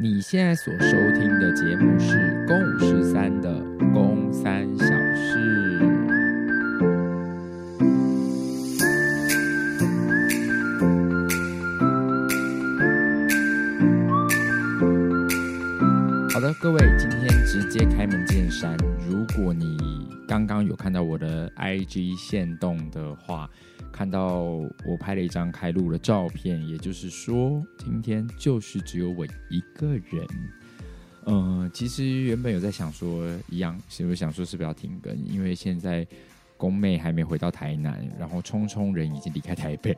你现在所收听的节目是《公五十三》的《公三小事》。好的，各位，今天直接开门见山。如果你刚刚有看到我的 IG 限动的话，看到我拍了一张开录的照片，也就是说，今天就是只有我一个人。嗯、其实原本有在想说，一样，是不是想说是不是要停更？因为现在宫妹还没回到台南，然后聪聪人已经离开台北，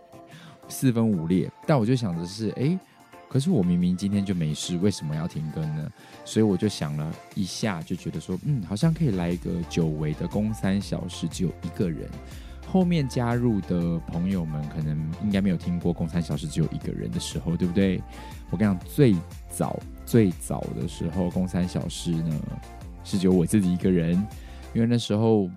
四分五裂。但我就想的是，哎，可是我明明今天就没事，为什么要停更呢？所以我就想了一下，就觉得说，嗯，好像可以来一个久违的公三小事，只有一个人。后面加入的朋友们可能应该没有听过“公三小事”只有一个人的时候，对不对？我跟你讲，最早最早的时候，“公三小事”呢是只有我自己一个人，因为那时候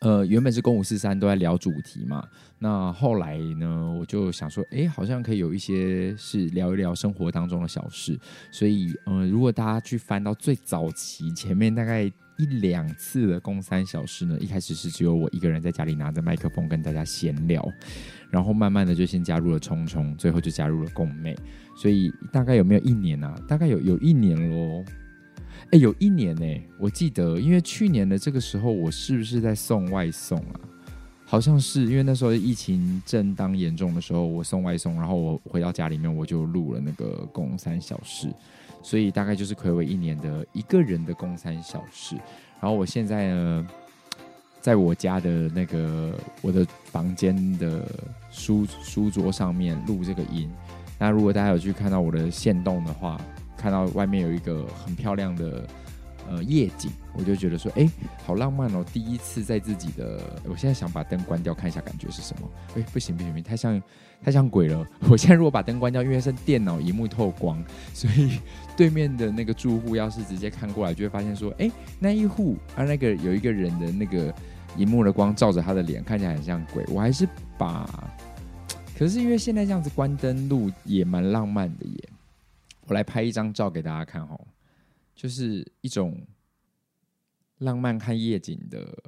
呃原本是公五四三都在聊主题嘛。那后来呢，我就想说，哎，好像可以有一些是聊一聊生活当中的小事。所以，呃，如果大家去翻到最早期前面大概。一两次的公三小事呢，一开始是只有我一个人在家里拿着麦克风跟大家闲聊，然后慢慢的就先加入了聪聪，最后就加入了共妹，所以大概有没有一年啊？大概有有一年喽，哎，有一年呢、我记得，因为去年的这个时候，我是不是在送外送啊？好像是，因为那时候疫情正当严重的时候，我送外送，然后我回到家里面，我就录了那个公三小事。所以大概就是睽违一年的一个人的公三小事，然后我现在呢，在我家的那个我的房间的书书桌上面录这个音。那如果大家有去看到我的线动的话，看到外面有一个很漂亮的。呃，夜景，我就觉得说，哎，好浪漫哦！第一次在自己的，我现在想把灯关掉，看一下感觉是什么？哎，不行不行不行，太像 太像鬼了！我现在如果把灯关掉，因为是电脑萤幕透光，所以对面的那个住户要是直接看过来，就会发现说，哎，那一户啊，那个有一个人的那个荧幕的光照着他的脸，看起来很像鬼。我还是把，可是因为现在这样子关灯录也蛮浪漫的耶，我来拍一张照给大家看哦。就是一种浪漫看夜景的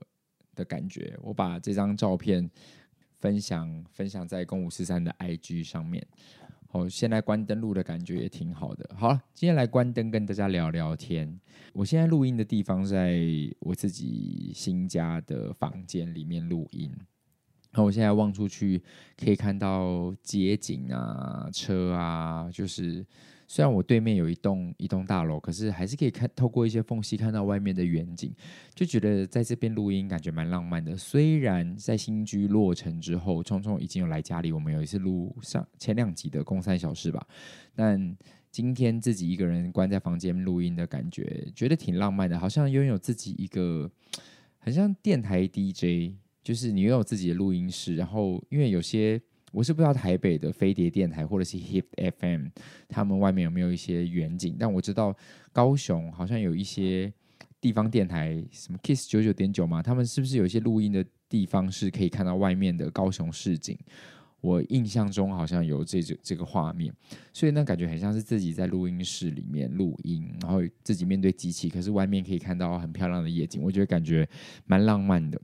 的感觉。我把这张照片分享分享在公五四三的 IG 上面。好，现在关灯录的感觉也挺好的。好了，今天来关灯跟大家聊聊天。我现在录音的地方在我自己新家的房间里面录音。然后我现在望出去可以看到街景啊、车啊，就是。虽然我对面有一栋一栋大楼，可是还是可以看透过一些缝隙看到外面的远景，就觉得在这边录音感觉蛮浪漫的。虽然在新居落成之后，聪聪已经有来家里，我们有一次录上前两集的公三小时吧，但今天自己一个人关在房间录音的感觉，觉得挺浪漫的，好像拥有自己一个很像电台 DJ，就是你拥有自己的录音室，然后因为有些。我是不知道台北的飞碟电台或者是 Hip FM，他们外面有没有一些远景？但我知道高雄好像有一些地方电台，什么 Kiss 九九点九嘛，他们是不是有一些录音的地方是可以看到外面的高雄市景？我印象中好像有这这这个画面，所以那感觉很像是自己在录音室里面录音，然后自己面对机器，可是外面可以看到很漂亮的夜景，我觉得感觉蛮浪漫的。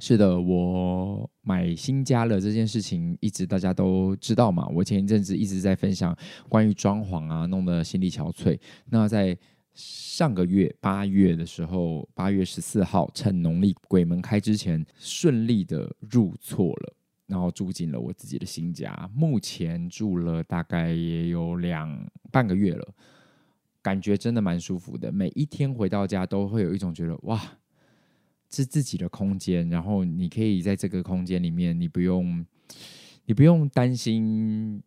是的，我买新家了这件事情，一直大家都知道嘛。我前一阵子一直在分享关于装潢啊，弄得心力憔悴。那在上个月八月的时候，八月十四号，趁农历鬼门开之前，顺利的入厝了，然后住进了我自己的新家。目前住了大概也有两半个月了，感觉真的蛮舒服的。每一天回到家，都会有一种觉得哇。是自己的空间，然后你可以在这个空间里面，你不用，你不用担心。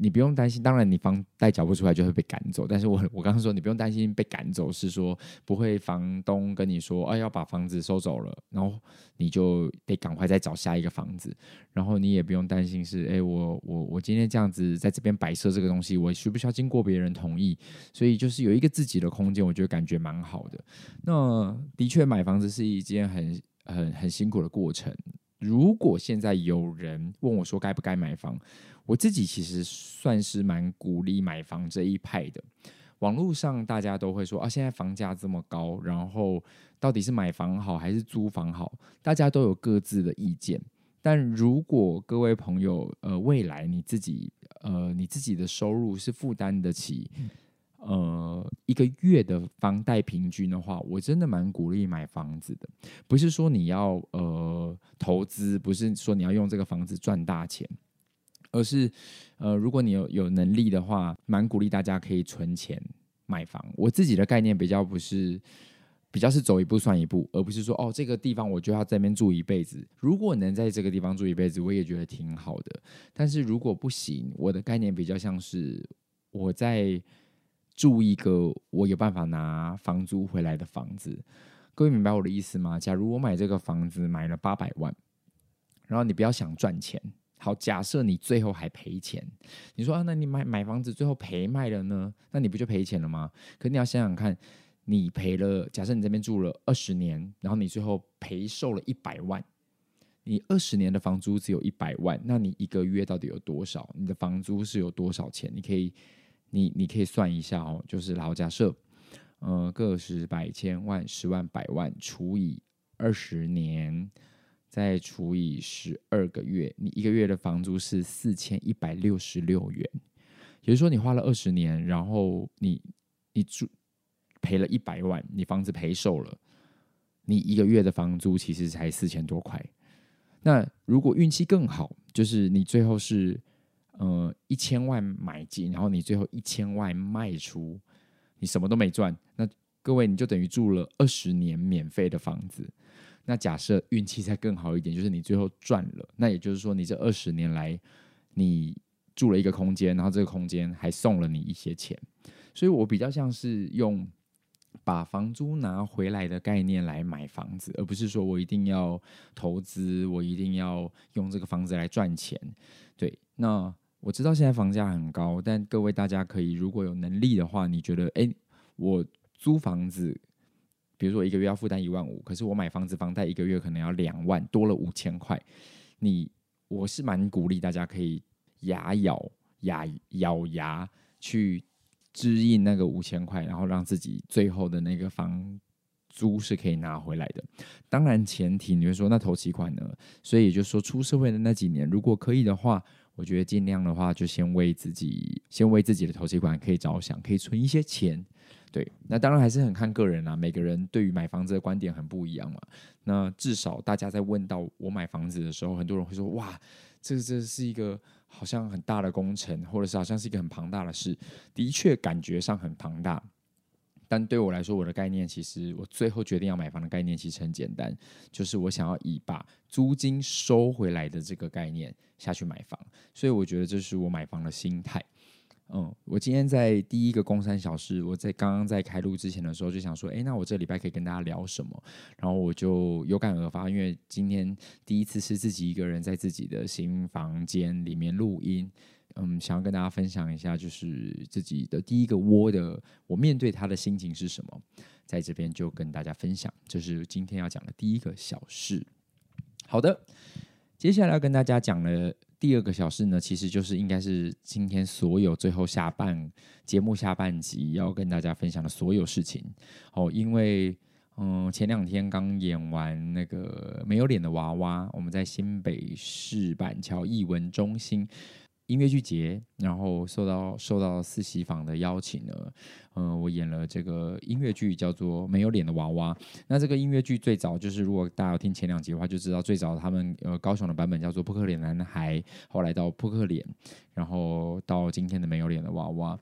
你不用担心，当然你房贷缴不出来就会被赶走。但是我我刚刚说你不用担心被赶走，是说不会房东跟你说，哎，要把房子收走了，然后你就得赶快再找下一个房子。然后你也不用担心是，哎，我我我今天这样子在这边摆设这个东西，我需不需要经过别人同意？所以就是有一个自己的空间，我觉得感觉蛮好的。那的确买房子是一件很很很辛苦的过程。如果现在有人问我说该不该买房？我自己其实算是蛮鼓励买房这一派的。网络上大家都会说啊，现在房价这么高，然后到底是买房好还是租房好？大家都有各自的意见。但如果各位朋友，呃，未来你自己，呃，你自己的收入是负担得起，呃，一个月的房贷平均的话，我真的蛮鼓励买房子的。不是说你要呃投资，不是说你要用这个房子赚大钱，而是呃，如果你有有能力的话，蛮鼓励大家可以存钱买房。我自己的概念比较不是。比较是走一步算一步，而不是说哦，这个地方我就要在那边住一辈子。如果能在这个地方住一辈子，我也觉得挺好的。但是如果不行，我的概念比较像是我在住一个我有办法拿房租回来的房子。各位明白我的意思吗？假如我买这个房子买了八百万，然后你不要想赚钱。好，假设你最后还赔钱，你说啊，那你买买房子最后赔卖了呢？那你不就赔钱了吗？可你要想想看。你赔了，假设你这边住了二十年，然后你最后赔售了一百万，你二十年的房租只有一百万，那你一个月到底有多少？你的房租是有多少钱？你可以，你你可以算一下哦，就是老假设，呃，个十百千万十万百万除以二十年，再除以十二个月，你一个月的房租是四千一百六十六元，也就是说你花了二十年，然后你你住。赔了一百万，你房子赔售了，你一个月的房租其实才四千多块。那如果运气更好，就是你最后是呃一千万买进，然后你最后一千万卖出，你什么都没赚。那各位你就等于住了二十年免费的房子。那假设运气再更好一点，就是你最后赚了，那也就是说你这二十年来你住了一个空间，然后这个空间还送了你一些钱。所以我比较像是用。把房租拿回来的概念来买房子，而不是说我一定要投资，我一定要用这个房子来赚钱。对，那我知道现在房价很高，但各位大家可以如果有能力的话，你觉得，诶，我租房子，比如说我一个月要负担一万五，可是我买房子房贷一个月可能要两万，多了五千块。你，我是蛮鼓励大家可以牙咬牙咬牙去。支应那个五千块，然后让自己最后的那个房租是可以拿回来的。当然前提你会说那头期款呢？所以也就是说出社会的那几年，如果可以的话，我觉得尽量的话就先为自己，先为自己的头期款可以着想，可以存一些钱。对，那当然还是很看个人啊，每个人对于买房子的观点很不一样嘛。那至少大家在问到我买房子的时候，很多人会说哇。这这是一个好像很大的工程，或者是好像是一个很庞大的事，的确感觉上很庞大。但对我来说，我的概念其实，我最后决定要买房的概念其实很简单，就是我想要以把租金收回来的这个概念下去买房，所以我觉得这是我买房的心态。嗯，我今天在第一个工三小时，我在刚刚在开录之前的时候就想说，哎，那我这礼拜可以跟大家聊什么？然后我就有感而发，因为今天第一次是自己一个人在自己的新房间里面录音，嗯，想要跟大家分享一下，就是自己的第一个窝的，我面对他的心情是什么，在这边就跟大家分享，这是今天要讲的第一个小事。好的，接下来要跟大家讲的。第二个小事呢，其实就是应该是今天所有最后下半节目下半集要跟大家分享的所有事情哦。因为嗯，前两天刚演完那个没有脸的娃娃，我们在新北市板桥艺文中心。音乐剧节，然后受到受到四喜坊的邀请呢，嗯、呃，我演了这个音乐剧，叫做《没有脸的娃娃》。那这个音乐剧最早就是，如果大家有听前两集的话，就知道最早他们呃高雄的版本叫做《扑克脸男孩》，后来到《扑克脸》，然后到今天的《没有脸的娃娃》。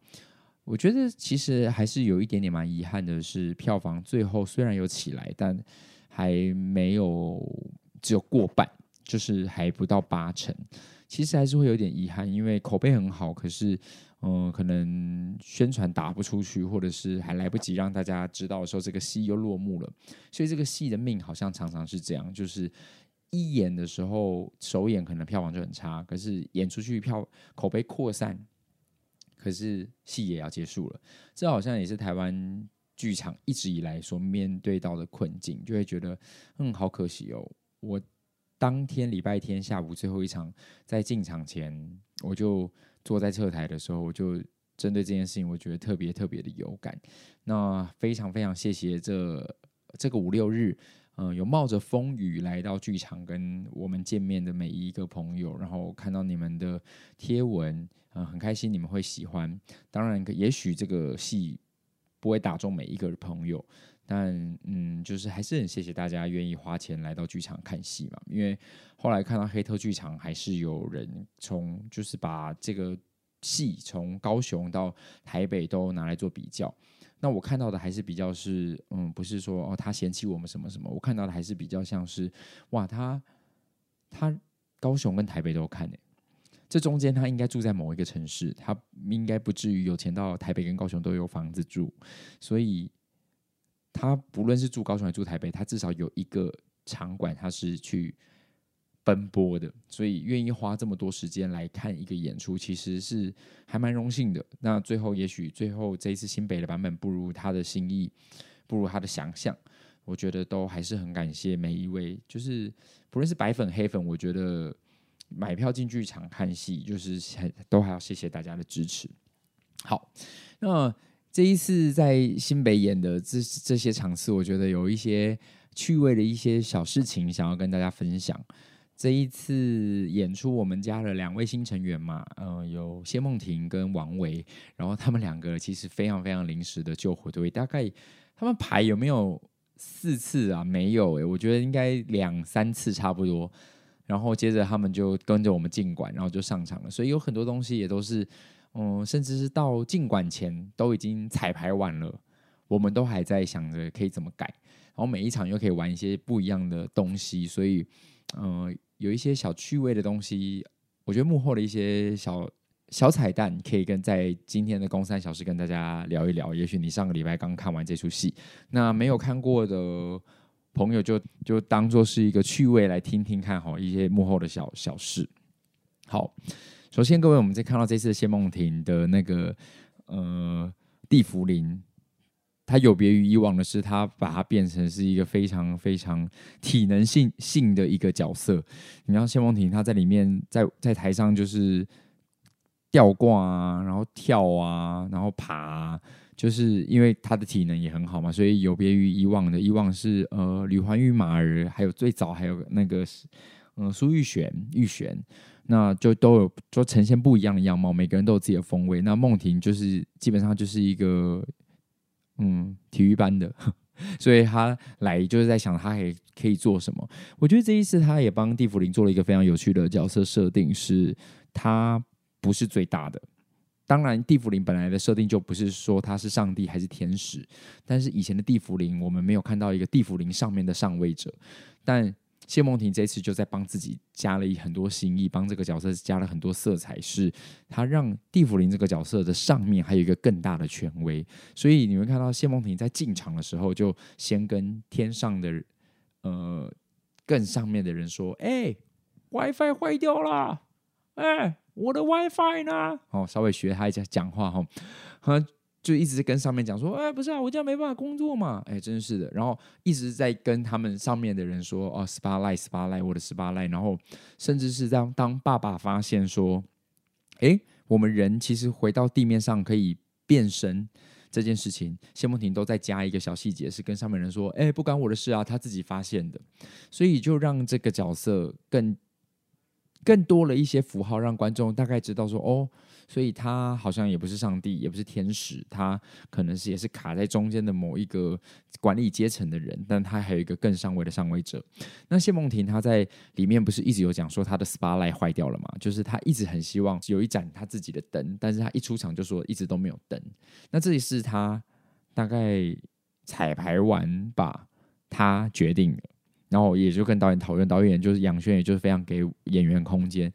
我觉得其实还是有一点点蛮遗憾的是，票房最后虽然有起来，但还没有只有过半，就是还不到八成。其实还是会有点遗憾，因为口碑很好，可是，嗯、可能宣传打不出去，或者是还来不及让大家知道的时候，这个戏又落幕了。所以这个戏的命好像常常是这样，就是一演的时候首演可能票房就很差，可是演出去票口碑扩散，可是戏也要结束了。这好像也是台湾剧场一直以来所面对到的困境，就会觉得，嗯，好可惜哦，我。当天礼拜天下午最后一场，在进场前，我就坐在侧台的时候，我就针对这件事情，我觉得特别特别的有感。那非常非常谢谢这这个五六日，嗯、有冒着风雨来到剧场跟我们见面的每一个朋友，然后看到你们的贴文，嗯、很开心你们会喜欢。当然，也许这个戏不会打中每一个朋友。但嗯，就是还是很谢谢大家愿意花钱来到剧场看戏嘛。因为后来看到黑特剧场还是有人从就是把这个戏从高雄到台北都拿来做比较。那我看到的还是比较是嗯，不是说哦他嫌弃我们什么什么，我看到的还是比较像是哇他他高雄跟台北都看呢。这中间他应该住在某一个城市，他应该不至于有钱到台北跟高雄都有房子住，所以。他不论是住高雄还是住台北，他至少有一个场馆，他是去奔波的，所以愿意花这么多时间来看一个演出，其实是还蛮荣幸的。那最后，也许最后这一次新北的版本不如他的心意，不如他的想象，我觉得都还是很感谢每一位，就是不论是白粉黑粉，我觉得买票进剧场看戏，就是都还要谢谢大家的支持。好，那。这一次在新北演的这这些场次，我觉得有一些趣味的一些小事情想要跟大家分享。这一次演出，我们加了两位新成员嘛，嗯、有谢梦婷跟王维，然后他们两个其实非常非常临时的救火队，大概他们排有没有四次啊？没有诶，我觉得应该两三次差不多。然后接着他们就跟着我们进馆，然后就上场了，所以有很多东西也都是。嗯，甚至是到进馆前都已经彩排完了，我们都还在想着可以怎么改，然后每一场又可以玩一些不一样的东西，所以，嗯，有一些小趣味的东西，我觉得幕后的一些小小彩蛋，可以跟在今天的公三小时跟大家聊一聊。也许你上个礼拜刚看完这出戏，那没有看过的朋友就就当做是一个趣味来听听看，好一些幕后的小小事。好。首先，各位，我们在看到这次谢梦婷的那个呃地茯苓，它有别于以往的是，它把它变成是一个非常非常体能性性的一个角色。你看谢梦婷，她在里面在在台上就是吊挂啊，然后跳啊，然后爬，就是因为她的体能也很好嘛，所以有别于以往的，以往是呃吕环玉、马儿，还有最早还有那个嗯苏玉璇、玉璇。那就都有，就呈现不一样的样貌，每个人都有自己的风味。那梦婷就是基本上就是一个，嗯，体育班的，所以他来就是在想他可以可以做什么。我觉得这一次他也帮地茯苓做了一个非常有趣的角色设定，是他不是最大的。当然，地茯苓本来的设定就不是说他是上帝还是天使，但是以前的地茯苓我们没有看到一个地茯苓上面的上位者，但。谢梦婷这次就在帮自己加了很多新意，帮这个角色加了很多色彩，是他让地茯苓这个角色的上面还有一个更大的权威。所以你会看到谢梦婷在进场的时候，就先跟天上的呃更上面的人说：“哎、，WiFi 坏掉了，哎、我的 WiFi 呢？”哦，稍微学他一下讲话哈，哈。就一直跟上面讲说，哎，不是啊，我这样没办法工作嘛，哎，真是的。然后一直在跟他们上面的人说，哦，spotlight，spotlight，我的 spotlight。然后甚至是当当爸爸发现说，哎，我们人其实回到地面上可以变身这件事情，谢梦婷都在加一个小细节，是跟上面人说，哎，不关我的事啊，他自己发现的。所以就让这个角色更更多了一些符号，让观众大概知道说，哦。所以他好像也不是上帝，也不是天使，他可能是也是卡在中间的某一个管理阶层的人，但他还有一个更上位的上位者。那谢梦婷她在里面不是一直有讲说她的 spotlight 坏掉了嘛？就是她一直很希望有一盏她自己的灯，但是她一出场就说一直都没有灯。那这里是她大概彩排完吧，她决定了，然后也就跟导演讨论，导演就是杨轩，也就是非常给演员空间。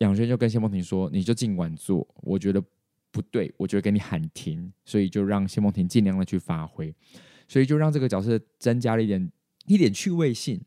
杨轩就跟谢梦婷说：“你就尽管做，我觉得不对，我就会给你喊停，所以就让谢梦婷尽量的去发挥，所以就让这个角色增加了一点一点趣味性。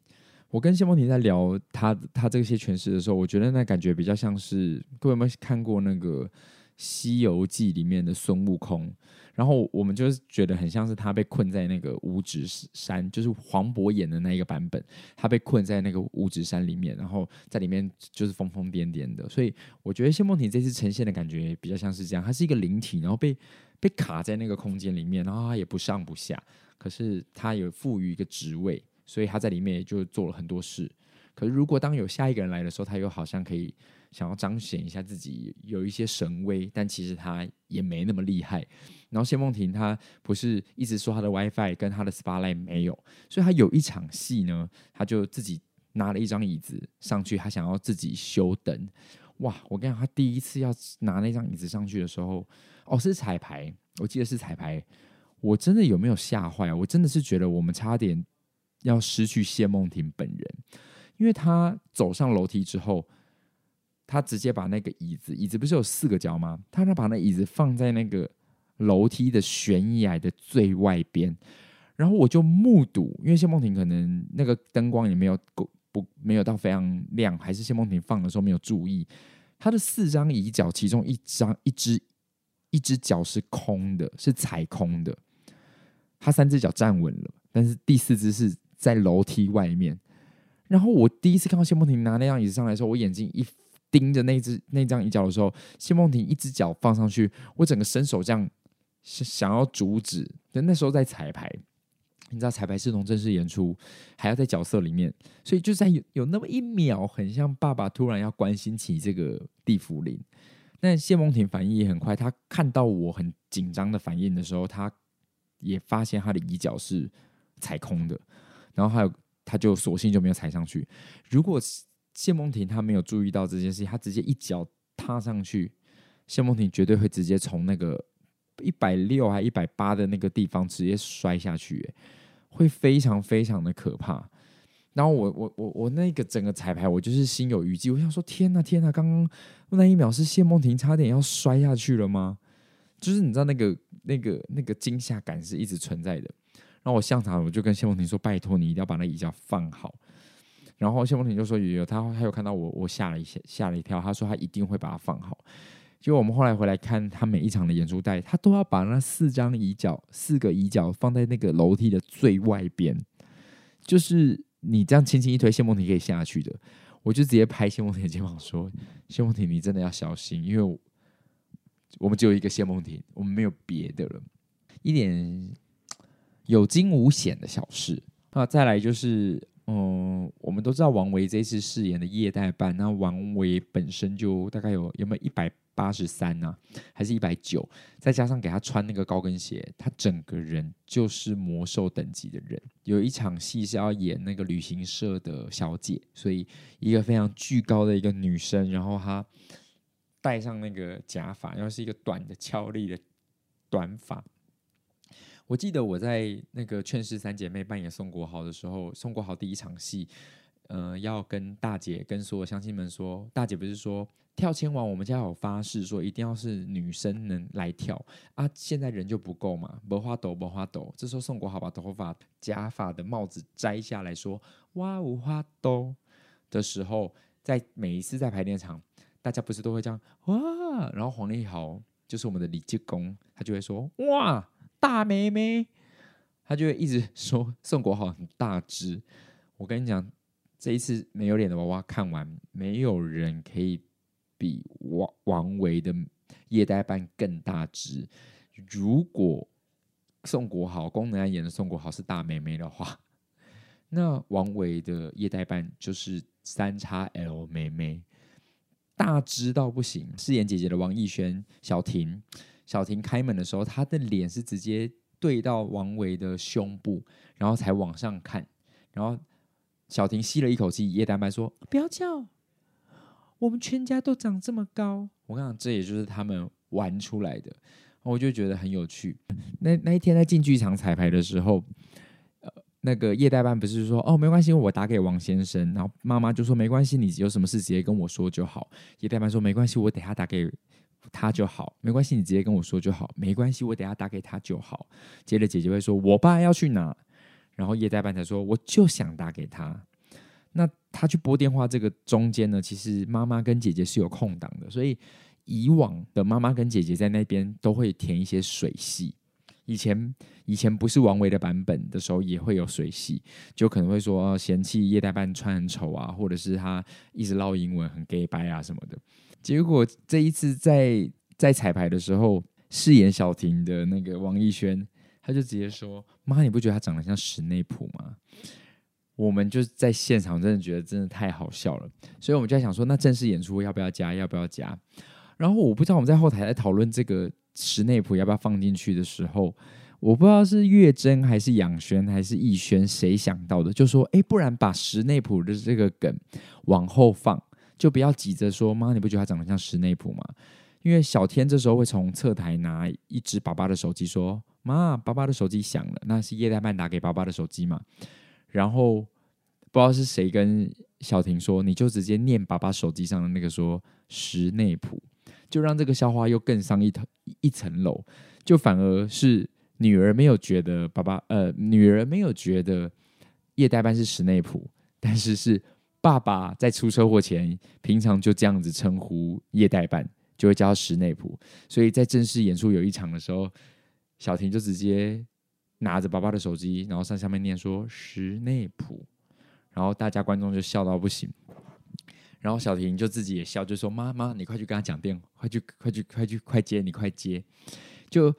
我跟谢梦婷在聊他他这些诠释的时候，我觉得那感觉比较像是各位有没有看过那个西游记》里面的孙悟空。然后我们就是觉得很像是他被困在那个五指山，就是黄渤演的那一个版本，他被困在那个五指山里面，然后在里面就是疯疯癫癫的。所以我觉得谢梦婷这次呈现的感觉比较像是这样，他是一个灵体，然后被被卡在那个空间里面，然后他也不上不下，可是他有赋予一个职位，所以他在里面就做了很多事。可是如果当有下一个人来的时候，他又好像可以想要彰显一下自己有一些神威，但其实他也没那么厉害。然后谢梦婷她不是一直说她的 WiFi 跟她的 Spotlight 没有，所以她有一场戏呢，她就自己拿了一张椅子上去，她想要自己修灯。哇！我跟你讲，她第一次要拿那张椅子上去的时候，哦，是彩排，我记得是彩排。我真的有没有吓坏啊？我真的是觉得我们差点要失去谢梦婷本人，因为她走上楼梯之后，他直接把那个椅子，椅子不是有四个脚吗？她把那椅子放在那个。楼梯的悬崖的最外边，然后我就目睹，因为谢梦婷可能那个灯光也没有够不没有到非常亮，还是谢梦婷放的时候没有注意，他的四张椅脚，其中一张一只一只脚是空的，是踩空的，他三只脚站稳了，但是第四只是在楼梯外面。然后我第一次看到谢梦婷拿那张椅子上来的时候，我眼睛一盯着那只那张椅脚的时候，谢梦婷一只脚放上去，我整个伸手这样。是想要阻止，但那时候在彩排，你知道彩排是从正式演出，还要在角色里面，所以就在有有那么一秒，很像爸爸突然要关心起这个地缚灵。但谢梦婷反应也很快，他看到我很紧张的反应的时候，他也发现他的椅脚是踩空的，然后还有他就索性就没有踩上去。如果谢梦婷她没有注意到这件事情，他直接一脚踏上去，谢梦婷绝对会直接从那个。一百六还一百八的那个地方直接摔下去，会非常非常的可怕。然后我我我我那个整个彩排，我就是心有余悸。我想说，天呐天呐，刚刚那一秒是谢梦婷差点要摔下去了吗？就是你知道那个那个那个惊吓感是一直存在的。然后我现场我就跟谢梦婷说：“拜托你一定要把那椅脚放好。”然后谢梦婷就说：“有有，他他有看到我，我吓了一下，吓了一跳。他说他一定会把它放好。”就我们后来回来看他每一场的演出带，他都要把那四张椅脚、四个椅脚放在那个楼梯的最外边，就是你这样轻轻一推，谢梦婷可以下去的。我就直接拍谢梦婷肩膀说：“谢梦婷，你真的要小心，因为我们只有一个谢梦婷，我们没有别的了。一点有惊无险的小事。那再来就是，嗯，我们都知道王维这次饰演的叶代办，那王维本身就大概有有没有一百？八十三呢，还是一百九？再加上给他穿那个高跟鞋，他整个人就是魔兽等级的人。有一场戏是要演那个旅行社的小姐，所以一个非常巨高的一个女生，然后她戴上那个假发，然后是一个短的俏丽的短发。我记得我在那个《劝世三姐妹》扮演宋国豪的时候，宋国豪第一场戏，呃，要跟大姐跟所有乡亲们说，大姐不是说。跳千王，我们家有发誓说一定要是女生能来跳啊！现在人就不够嘛，没花抖，没花抖。这时候宋国豪把头发、假发的帽子摘下来说：“哇，无花抖。”的时候，在每一次在排练场，大家不是都会这样哇？然后黄丽豪就是我们的李济公，他就会说：“哇，大妹妹。”他就会一直说宋国豪很大只。我跟你讲，这一次没有脸的娃娃看完，没有人可以。比王王维的叶代班更大只。如果宋国豪、宫能安演的宋国豪是大妹妹的话，那王维的叶代班就是三叉 L 妹妹，大只到不行。饰演姐姐的王艺轩、小婷，小婷开门的时候，她的脸是直接对到王维的胸部，然后才往上看。然后小婷吸了一口气，叶代办说：“不要叫。”我们全家都长这么高，我跟你讲，这也就是他们玩出来的，我就觉得很有趣。那那一天在进剧场彩排的时候，呃，那个叶代班不是说哦，没关系，我打给王先生，然后妈妈就说没关系，你有什么事直接跟我说就好。叶代班说没关系，我等下打给他就好，没关系，你直接跟我说就好，没关系，我等下打给他就好。接着姐姐会说，我爸要去哪？然后叶代办才说，我就想打给他。那他去拨电话这个中间呢，其实妈妈跟姐姐是有空档的，所以以往的妈妈跟姐姐在那边都会填一些水系。以前以前不是王维的版本的时候，也会有水系，就可能会说嫌弃叶代办穿很丑啊，或者是他一直唠英文很 gay 掰啊什么的。结果这一次在在彩排的时候，饰演小婷的那个王艺轩，他就直接说：“妈，你不觉得他长得像史内普吗？”我们就在现场真的觉得真的太好笑了，所以我们就在想说，那正式演出要不要加？要不要加？然后我不知道我们在后台在讨论这个。史内普要不要放进去的时候，我不知道是月珍还是杨轩还是逸轩谁想到的，就说：“哎，不然把史内普的这个梗往后放，就不要急着说妈，你不觉得他长得像史内普吗？”因为小天这时候会从侧台拿一只爸爸的手机，说：“妈，爸爸的手机响了，那是叶代曼打给爸爸的手机嘛。”然后不知道是谁跟小婷说：“你就直接念爸爸手机上的那个说史内普。”就让这个笑话又更上一层一层楼，就反而是女儿没有觉得爸爸呃，女儿没有觉得叶代班是史内普，但是是爸爸在出车祸前，平常就这样子称呼叶代班，就会叫史内普。所以在正式演出有一场的时候，小婷就直接拿着爸爸的手机，然后上下面念说史内普，然后大家观众就笑到不行。然后小婷就自己也笑，就说：“妈妈，你快去跟他讲电话，快去，快去，快去，快接，你快接。”就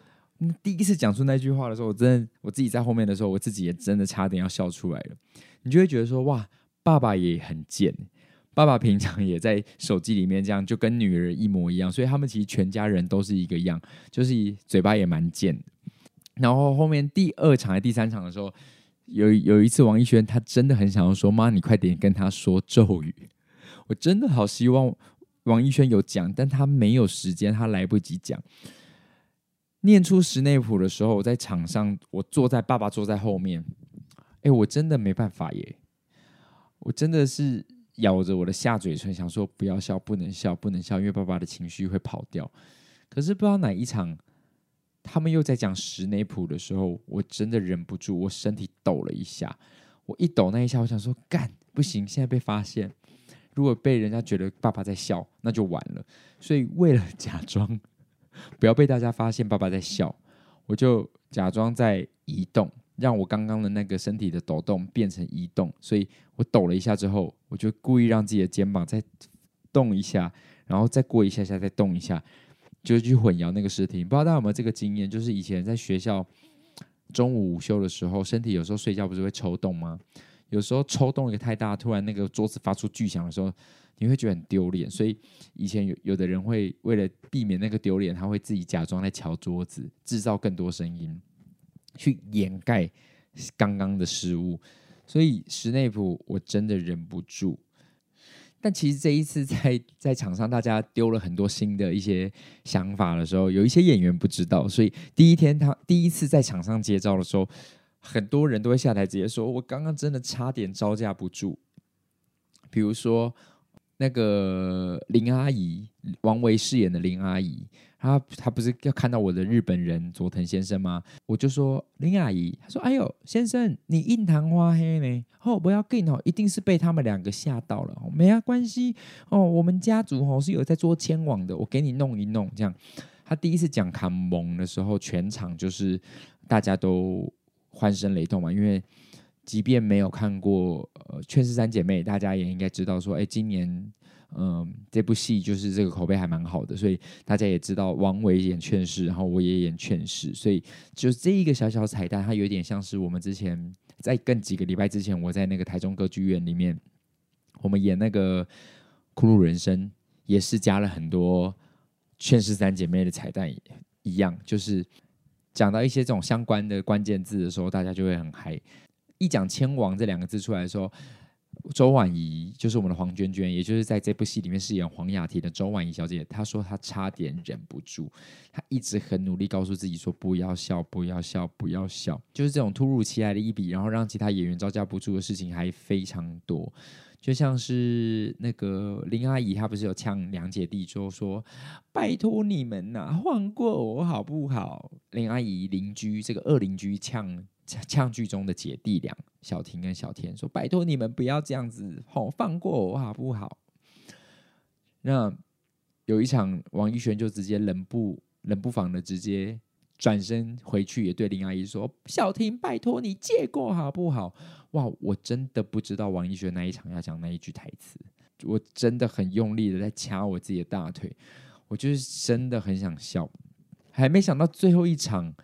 第一次讲出那句话的时候，我真的我自己在后面的时候，我自己也真的差点要笑出来了。你就会觉得说：“哇，爸爸也很贱，爸爸平常也在手机里面这样，就跟女儿一模一样。所以他们其实全家人都是一个样，就是嘴巴也蛮贱的。然后后面第二场还第三场的时候，有有一次王一轩他真的很想要说：‘妈，你快点跟他说咒语。’我真的好希望王一轩有讲，但他没有时间，他来不及讲。念出史内普的时候，我在场上，我坐在爸爸坐在后面，哎，我真的没办法耶，我真的是咬着我的下嘴唇，想说不要笑，不能笑，不能笑，因为爸爸的情绪会跑掉。可是不知道哪一场，他们又在讲史内普的时候，我真的忍不住，我身体抖了一下。我一抖那一下，我想说干，不行，现在被发现。如果被人家觉得爸爸在笑，那就完了。所以为了假装不要被大家发现爸爸在笑，我就假装在移动，让我刚刚的那个身体的抖动变成移动。所以我抖了一下之后，我就故意让自己的肩膀再动一下，然后再过一下下再动一下，就去混淆那个视听。不知道大家有没有这个经验？就是以前在学校中午午休的时候，身体有时候睡觉不是会抽动吗？有时候抽动一个太大，突然那个桌子发出巨响的时候，你会觉得很丢脸。所以以前有有的人会为了避免那个丢脸，他会自己假装在敲桌子，制造更多声音，去掩盖刚刚的失误。所以史内普我真的忍不住。但其实这一次在在场上，大家丢了很多新的一些想法的时候，有一些演员不知道，所以第一天他第一次在场上接招的时候。很多人都会下台直接说：“我刚刚真的差点招架不住。”比如说那个林阿姨，王维饰演的林阿姨，她她不是要看到我的日本人佐藤先生吗？我就说林阿姨，她说：“哎呦，先生，你印堂发黑呢？哦，不要紧哦，一定是被他们两个吓到了。没啊关系哦，我们家族哦是有在做千网的，我给你弄一弄。这样，他第一次讲卡蒙的时候，全场就是大家都。欢声雷动嘛，因为即便没有看过呃《劝世三姐妹》，大家也应该知道说，哎，今年嗯、这部戏就是这个口碑还蛮好的，所以大家也知道王维演劝世，然后我也演劝世，所以就这一个小小彩蛋，它有点像是我们之前在更几个礼拜之前，我在那个台中歌剧院里面，我们演那个《哭路人生》，也是加了很多《劝世三姐妹》的彩蛋一样，就是。讲到一些这种相关的关键字的时候，大家就会很嗨。一讲“千王”这两个字出来的时候，周婉仪就是我们的黄娟娟，也就是在这部戏里面饰演黄雅婷的周婉仪小姐，她说她差点忍不住，她一直很努力告诉自己说不要笑，不要笑，不要笑。就是这种突如其来的一笔，然后让其他演员招架不住的事情还非常多。就像是那个林阿姨，她不是有呛两姐弟，就说：“拜托你们呐、啊，放过我好不好？”林阿姨邻居这个二邻居呛呛剧中的姐弟俩小婷跟小天说：“拜托你们不要这样子，好放过我好不好？”那有一场王一轩就直接冷不冷不防的直接转身回去，也对林阿姨说：“小婷，拜托你借过好不好？”哇，我真的不知道王一轩那一场要讲那一句台词，我真的很用力的在掐我自己的大腿，我就是真的很想笑，还没想到最后一场。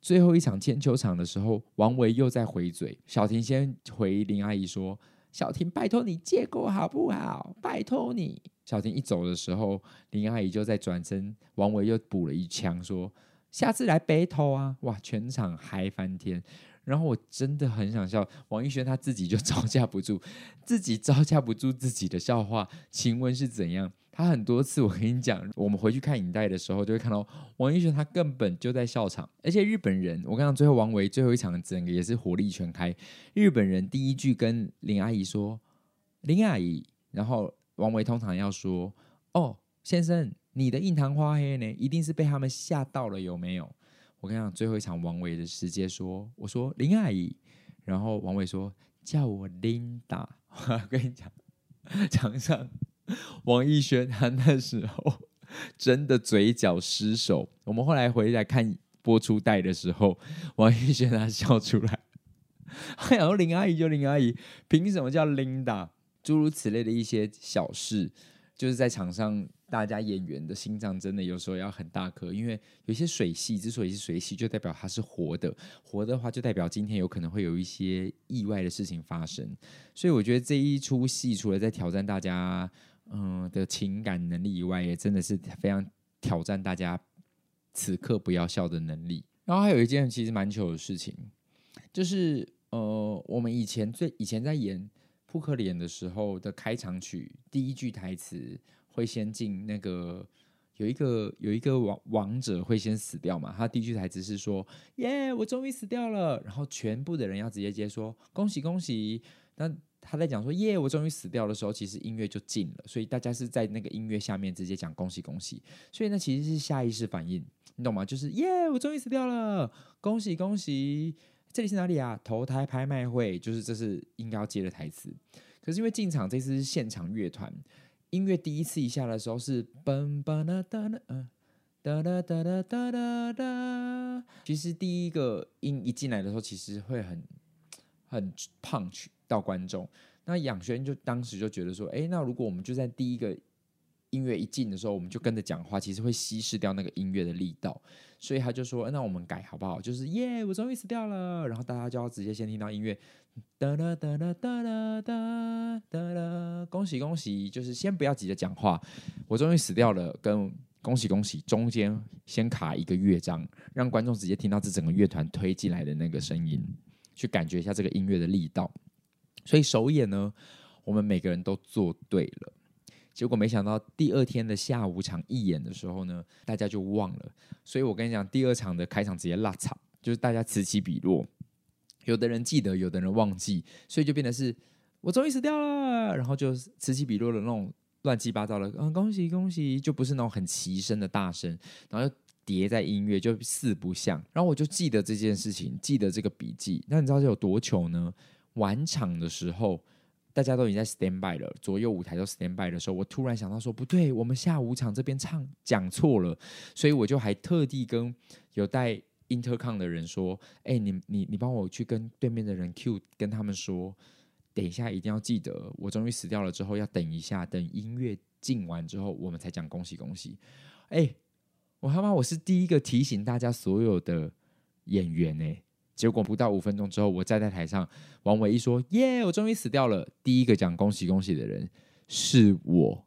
最后一场千秋场的时候，王维又在回嘴。小婷先回林阿姨说：“小婷，拜托你借过好不好？拜托你。”小婷一走的时候，林阿姨就在转身，王维又补了一枪说：“下次来 battle 啊！”哇，全场嗨翻天。然后我真的很想笑，王一轩他自己就招架不住，自己招架不住自己的笑话。请问是怎样？他很多次，我跟你讲，我们回去看影带的时候，就会看到王一璇他根本就在笑场，而且日本人，我跟你讲，最后王维最后一场整个也是火力全开。日本人第一句跟林阿姨说：“林阿姨。”然后王维通常要说：“哦，先生，你的印堂发黑呢，一定是被他们吓到了，有没有？”我跟你讲，最后一场王维的直接说：“我说林阿姨。”然后王维说：“叫我琳达。”我跟你讲，场上。王一轩他那时候真的嘴角失手。我们后来回来看播出带的时候，王一轩他笑出来。然后林阿姨就林阿姨，凭什么叫 Linda？诸如此类的一些小事，就是在场上，大家演员的心脏真的有时候要很大颗，因为有些水戏之所以是水戏，就代表它是活的，活的话就代表今天有可能会有一些意外的事情发生。所以我觉得这一出戏除了在挑战大家。嗯的情感能力以外，也真的是非常挑战大家此刻不要笑的能力。然后还有一件其实蛮糗的事情，就是呃，我们以前最以前在演扑克脸的时候的开场曲，第一句台词会先进那个有一个有一个王王者会先死掉嘛？他第一句台词是说：“耶，我终于死掉了。”然后全部的人要直接接说：“恭喜恭喜！”那他在讲说“耶，我终于死掉”的时候，其实音乐就进了，所以大家是在那个音乐下面直接讲“恭喜恭喜”，所以那其实是下意识反应，你懂吗？就是“耶，我终于死掉了，恭喜恭喜”，这里是哪里啊？投胎拍卖会，就是这是应该要接的台词。可是因为进场这次是现场乐团，音乐第一次一下的时候是嘣嘣哒哒哒，嗯，哒哒哒哒哒哒哒。其实第一个音一进来的时候，其实会很很 punch。到观众，那养轩就当时就觉得说：“哎，那如果我们就在第一个音乐一进的时候，我们就跟着讲话，其实会稀释掉那个音乐的力道。”所以他就说：“那我们改好不好？就是耶，我终于死掉了。”然后大家就要直接先听到音乐，哒啦哒啦哒啦哒啦，恭喜恭喜！就是先不要急着讲话，我终于死掉了。跟恭喜恭喜中间先卡一个乐章，让观众直接听到这整个乐团推进来的那个声音，去感觉一下这个音乐的力道。所以首演呢，我们每个人都做对了，结果没想到第二天的下午场一演的时候呢，大家就忘了。所以我跟你讲，第二场的开场直接落场，就是大家此起彼落，有的人记得，有的人忘记，所以就变得是我终于死掉了，然后就此起彼落的那种乱七八糟的，嗯，恭喜恭喜，就不是那种很齐声的大声，然后就叠在音乐就四不像。然后我就记得这件事情，记得这个笔记。那你知道这有多糗呢？晚场的时候，大家都已经在 stand by 了，左右舞台都 stand by 的时候，我突然想到说，不对，我们下午场这边唱讲错了，所以我就还特地跟有带 intercom 的人说，哎、你你你帮我去跟对面的人 Q 跟他们说，等一下一定要记得，我终于死掉了之后要等一下，等音乐进完之后，我们才讲恭喜恭喜。哎、我他妈我是第一个提醒大家所有的演员哎、结果不到五分钟之后，我站在台上，王维一说：“耶，我终于死掉了！”第一个讲恭喜恭喜的人是我，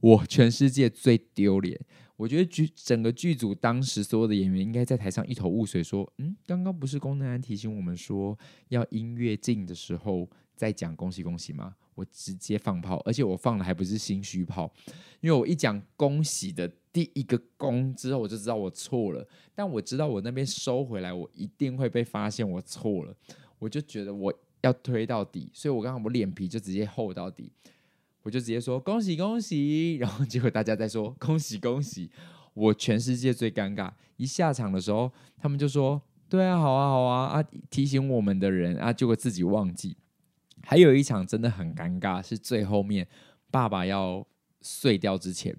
我全世界最丢脸。我觉得剧整个剧组当时所有的演员应该在台上一头雾水，说：“嗯，刚刚不是龚能安提醒我们说要音乐进的时候再讲恭喜恭喜吗？”我直接放炮，而且我放的还不是心虚炮，因为我一讲恭喜的第一个恭之后，我就知道我错了。但我知道我那边收回来，我一定会被发现我错了。我就觉得我要推到底，所以我刚刚我脸皮就直接厚到底，我就直接说恭喜恭喜，然后结果大家在说恭喜恭喜，我全世界最尴尬。一下场的时候，他们就说对啊，好啊，好啊啊，提醒我们的人啊，结果自己忘记。还有一场真的很尴尬，是最后面爸爸要碎掉之前，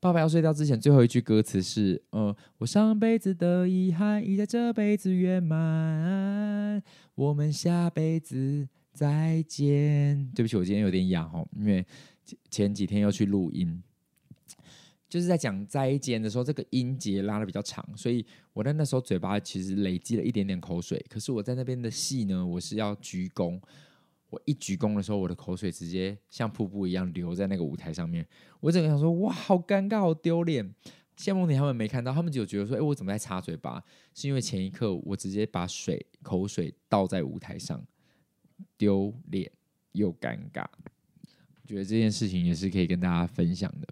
爸爸要碎掉之前，最后一句歌词是：呃，我上辈子的遗憾已在这辈子圆满，我们下辈子再见。对不起，我今天有点哑哈，因为前几天又去录音。就是在讲再见的时候，这个音节拉得比较长，所以我在那时候嘴巴其实累积了一点点口水。可是我在那边的戏呢，我是要鞠躬，我一鞠躬的时候，我的口水直接像瀑布一样流在那个舞台上面。我整个想说，哇，好尴尬，好丢脸。谢梦婷他们没看到，他们只有觉得说，哎，我怎么在擦嘴巴？是因为前一刻我直接把水口水倒在舞台上，丢脸又尴尬。觉得这件事情也是可以跟大家分享的。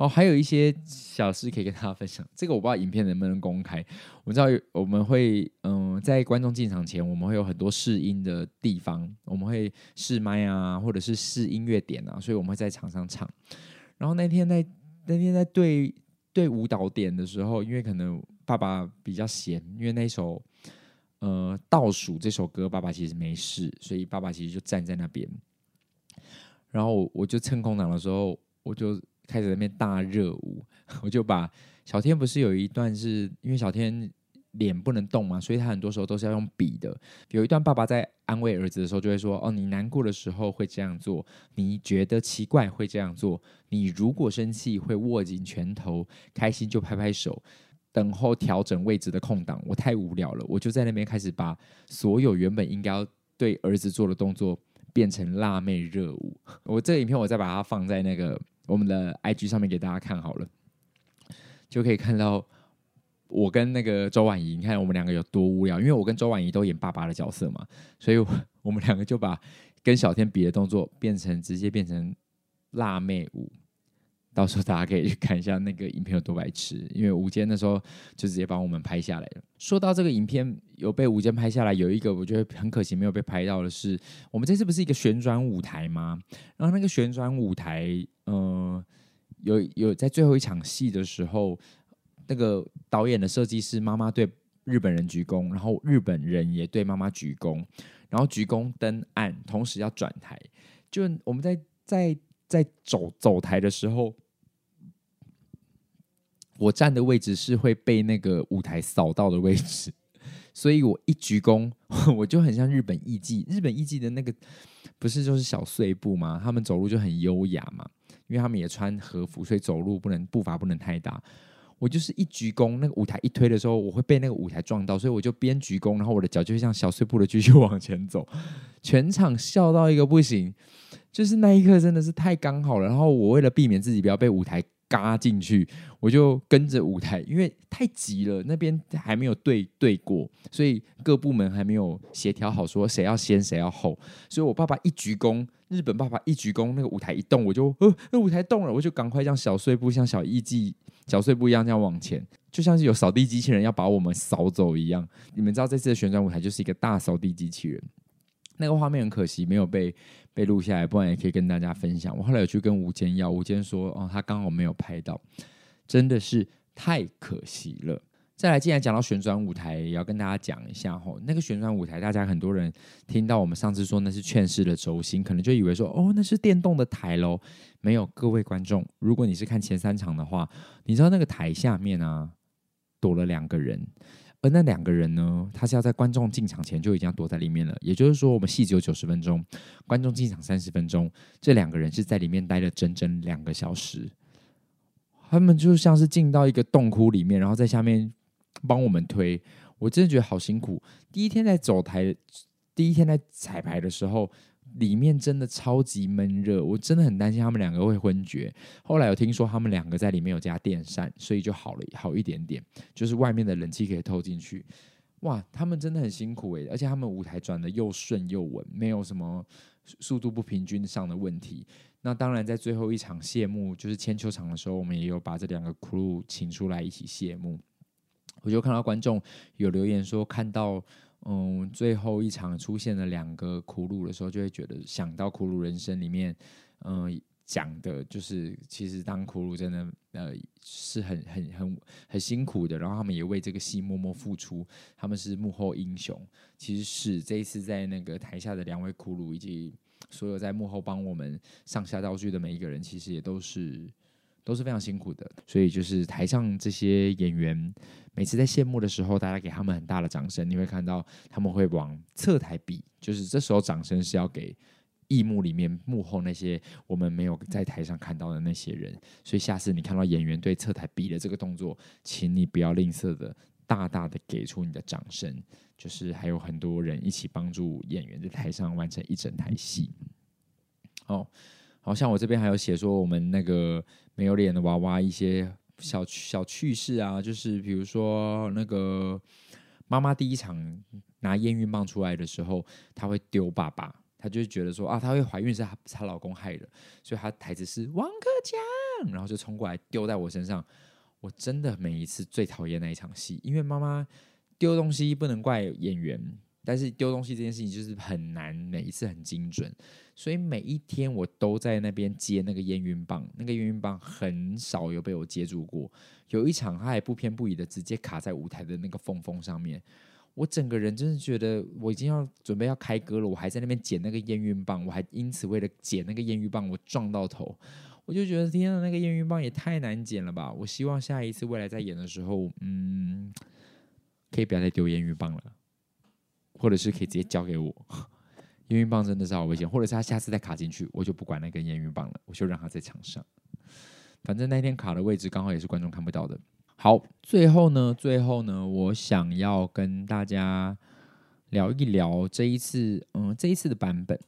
哦，还有一些小事可以跟大家分享。这个我不知道影片能不能公开。我知道我们会，嗯、在观众进场前，我们会有很多试音的地方，我们会试麦啊，或者是试音乐点啊，所以我们会在场上唱。然后那天在那天在对对舞蹈点的时候，因为可能爸爸比较闲，因为那首呃倒数这首歌，爸爸其实没事，所以爸爸其实就站在那边。然后我就趁空档的时候，我就。开始在那边大热舞，我就把小天不是有一段是因为小天脸不能动嘛，所以他很多时候都是要用笔的。有一段爸爸在安慰儿子的时候，就会说：“哦，你难过的时候会这样做，你觉得奇怪会这样做，你如果生气会握紧拳头，开心就拍拍手，等候调整位置的空档。”我太无聊了，我就在那边开始把所有原本应该要对儿子做的动作变成辣妹热舞。我这个影片我再把它放在那个。我们的 IG 上面给大家看好了，就可以看到我跟那个周婉仪，你看我们两个有多无聊。因为我跟周婉仪都演爸爸的角色嘛，所以我们两个就把跟小天比的动作变成直接变成辣妹舞。到时候大家可以去看一下那个影片有多白痴，因为吴坚那时候就直接帮我们拍下来了。说到这个影片有被吴坚拍下来，有一个我觉得很可惜没有被拍到的是，我们这次不是一个旋转舞台吗？然后那个旋转舞台。嗯、有有在最后一场戏的时候，那个导演的设计师妈妈对日本人鞠躬，然后日本人也对妈妈鞠躬，然后鞠躬登岸，同时要转台。就我们在在在走走台的时候，我站的位置是会被那个舞台扫到的位置，所以我一鞠躬，我就很像日本艺伎。日本艺伎的那个不是就是小碎步吗？他们走路就很优雅嘛。因为他们也穿和服，所以走路不能步伐不能太大。我就是一鞠躬，那个舞台一推的时候，我会被那个舞台撞到，所以我就边鞠躬，然后我的脚就会像小碎步的继续往前走。全场笑到一个不行，就是那一刻真的是太刚好了。然后我为了避免自己不要被舞台嘎进去，我就跟着舞台，因为太急了，那边还没有对对过，所以各部门还没有协调好，说谁要先谁要后。所以我爸爸一鞠躬，日本爸爸一鞠躬，那个舞台一动，我就呃，那舞台动了，我就赶快像小碎步，像小艺伎小碎步一样这样往前，就像是有扫地机器人要把我们扫走一样。你们知道这次的旋转舞台就是一个大扫地机器人。那个画面很可惜没有被被录下来，不然也可以跟大家分享。我后来有去跟吴坚要，吴坚说哦，他刚好没有拍到，真的是太可惜了。再来，既然讲到旋转舞台，也要跟大家讲一下吼，那个旋转舞台，大家很多人听到我们上次说那是劝世的轴心，可能就以为说哦，那是电动的台喽。没有，各位观众，如果你是看前三场的话，你知道那个台下面啊躲了两个人。而那两个人呢，他是要在观众进场前就已经要躲在里面了。也就是说，我们戏只有九十分钟，观众进场三十分钟，这两个人是在里面待了整整两个小时。他们就像是进到一个洞窟里面，然后在下面帮我们推。我真的觉得好辛苦。第一天在走台，第一天在彩排的时候。里面真的超级闷热，我真的很担心他们两个会昏厥。后来有听说他们两个在里面有加电扇，所以就好了，好一点点，就是外面的冷气可以透进去。哇，他们真的很辛苦诶，而且他们舞台转得又顺又稳，没有什么速度不平均上的问题。那当然，在最后一场谢幕，就是千秋场的时候，我们也有把这两个 crew 请出来一起谢幕。我就看到观众有留言说看到。嗯，最后一场出现了两个苦鲁的时候，就会觉得想到苦鲁人生里面，嗯，讲的就是其实当苦鲁真的呃是很很很很辛苦的，然后他们也为这个戏默默付出，他们是幕后英雄。其实是这一次在那个台下的两位苦鲁以及所有在幕后帮我们上下道具的每一个人，其实也都是都是非常辛苦的。所以就是台上这些演员，每次在谢幕的时候，大家给他们很大的掌声，你会看到他们会往侧台比，就是这时候掌声是要给荧幕里面幕后那些我们没有在台上看到的那些人。所以下次你看到演员对侧台比的这个动作，请你不要吝啬的。大大的给出你的掌声，就是还有很多人一起帮助演员在台上完成一整台戏。哦，好像我这边还有写说我们那个没有脸的娃娃一些小小趣事啊，就是比如说那个妈妈第一场拿验孕棒出来的时候，她会丢爸爸，她就觉得说啊，她会怀孕是她她老公害的，所以她台词是王克强，然后就冲过来丢在我身上。我真的每一次最讨厌那一场戏，因为妈妈丢东西不能怪演员，但是丢东西这件事情就是很难，每一次很精准，所以每一天我都在那边接那个验孕棒，那个验孕棒很少有被我接住过。有一场，他还不偏不倚的直接卡在舞台的那个缝缝上面，我整个人真的觉得我已经要准备要开歌了，我还在那边捡那个验孕棒，我还因此为了捡那个验孕棒，我撞到头。我就觉得天啊，那个验孕棒也太难捡了吧！我希望下一次未来在演的时候，嗯，可以不要再丢验孕棒了，或者是可以直接交给我。验孕棒真的是好危险，或者是他下次再卡进去，我就不管那根验孕棒了，我就让他在场上。反正那天卡的位置刚好也是观众看不到的。好，最后呢，最后呢，我想要跟大家聊一聊这一次，嗯，这一次的版本。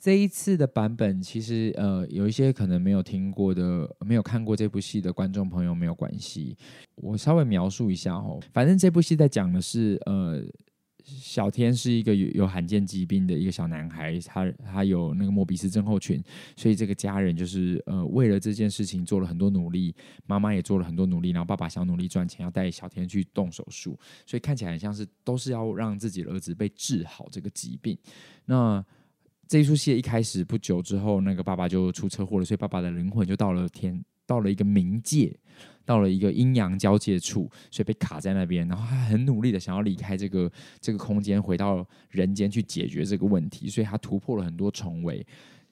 这一次的版本，其实呃，有一些可能没有听过的、没有看过这部戏的观众朋友没有关系，我稍微描述一下哦。反正这部戏在讲的是，呃，小天是一个有有罕见疾病的一个小男孩，他他有那个莫比斯症候群，所以这个家人就是呃，为了这件事情做了很多努力，妈妈也做了很多努力，然后爸爸想努力赚钱，要带小天去动手术，所以看起来很像是都是要让自己的儿子被治好这个疾病。那这一出戏一开始不久之后，那个爸爸就出车祸了，所以爸爸的灵魂就到了天，到了一个冥界，到了一个阴阳交界处，所以被卡在那边。然后他很努力的想要离开这个这个空间，回到人间去解决这个问题，所以他突破了很多重围。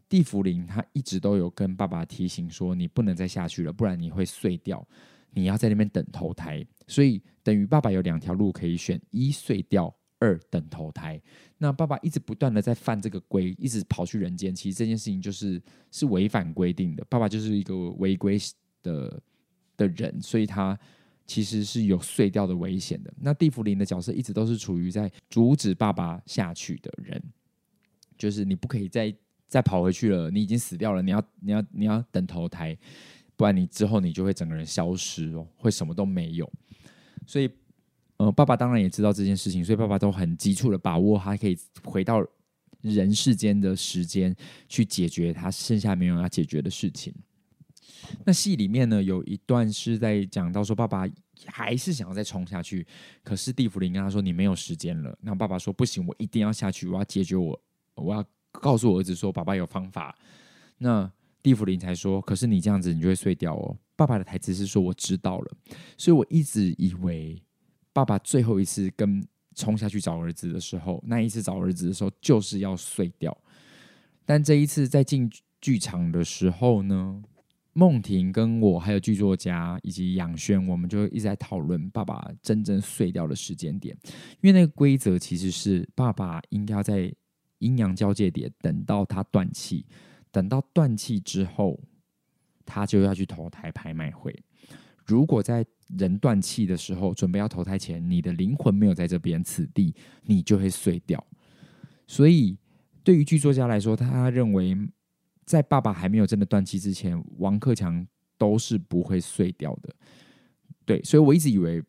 地缚灵他一直都有跟爸爸提醒说：“你不能再下去了，不然你会碎掉。你要在那边等投胎。”所以等于爸爸有两条路可以选：一碎掉。二等投胎，那爸爸一直不断的在犯这个规，一直跑去人间。其实这件事情就是是违反规定的。爸爸就是一个违规的的人，所以他其实是有碎掉的危险的。那地缚灵的角色一直都是处于在阻止爸爸下去的人，就是你不可以再再跑回去了，你已经死掉了，你要你要你要等投胎，不然你之后你就会整个人消失哦，会什么都没有。所以。呃，爸爸当然也知道这件事情，所以爸爸都很急促的把握他可以回到人世间的时间，去解决他剩下没有要解决的事情。那戏里面呢，有一段是在讲到说，爸爸还是想要再冲下去，可是地缚灵跟他说：“你没有时间了。”那爸爸说：“不行，我一定要下去，我要解决我，我要告诉我儿子说，爸爸有方法。”那地缚灵才说：“可是你这样子，你就会碎掉哦。”爸爸的台词是说：“我知道了。”所以我一直以为。爸爸最后一次跟冲下去找儿子的时候，那一次找儿子的时候就是要碎掉。但这一次在进剧场的时候呢，梦婷跟我还有剧作家以及杨轩，我们就一直在讨论爸爸真正碎掉的时间点。因为那个规则其实是爸爸应该要在阴阳交界点等到他断气，等到断气之后，他就要去投胎拍卖会。如果在人断气的时候，准备要投胎前，你的灵魂没有在这边此地，你就会碎掉。所以，对于剧作家来说，他认为在爸爸还没有真的断气之前，王克强都是不会碎掉的。对，所以我一直以为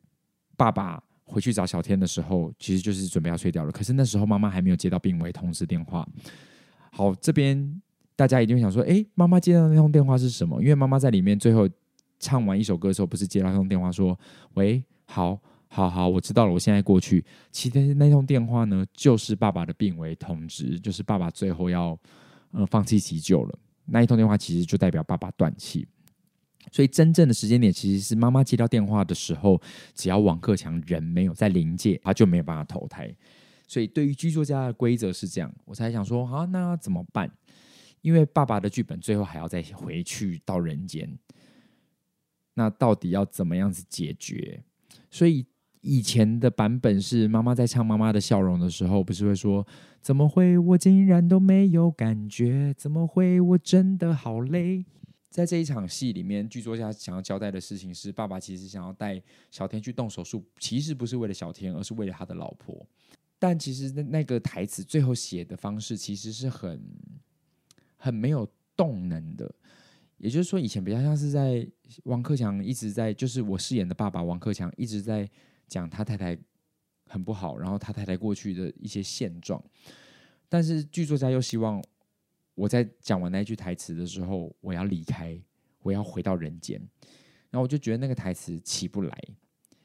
爸爸回去找小天的时候，其实就是准备要碎掉了。可是那时候妈妈还没有接到病危通知电话。好，这边大家一定会想说，诶，妈妈接到那通电话是什么？因为妈妈在里面最后。唱完一首歌的时候，不是接到一通电话说：“喂，好，好，好，我知道了，我现在过去。”其实那通电话呢，就是爸爸的病危通知，就是爸爸最后要呃放弃急救了。那一通电话其实就代表爸爸断气，所以真正的时间点其实是妈妈接到电话的时候，只要王克强人没有在临界，他就没有办法投胎。所以对于剧作家的规则是这样，我才想说啊，那怎么办？因为爸爸的剧本最后还要再回去到人间，那到底要怎么样子解决？所以以前的版本是妈妈在唱《妈妈的笑容》的时候，不是会说怎么会我竟然都没有感觉？怎么会我真的好累？在这一场戏里面，剧作家想要交代的事情是，爸爸其实想要带小天去动手术，其实不是为了小天，而是为了他的老婆。但其实那那个台词最后写的方式，其实是很很没有动能的。也就是说，以前比较像是在王克强一直在，就是我饰演的爸爸王克强一直在讲他太太很不好，然后他太太过去的一些现状。但是剧作家又希望我在讲完那句台词的时候，我要离开，我要回到人间。然后我就觉得那个台词起不来。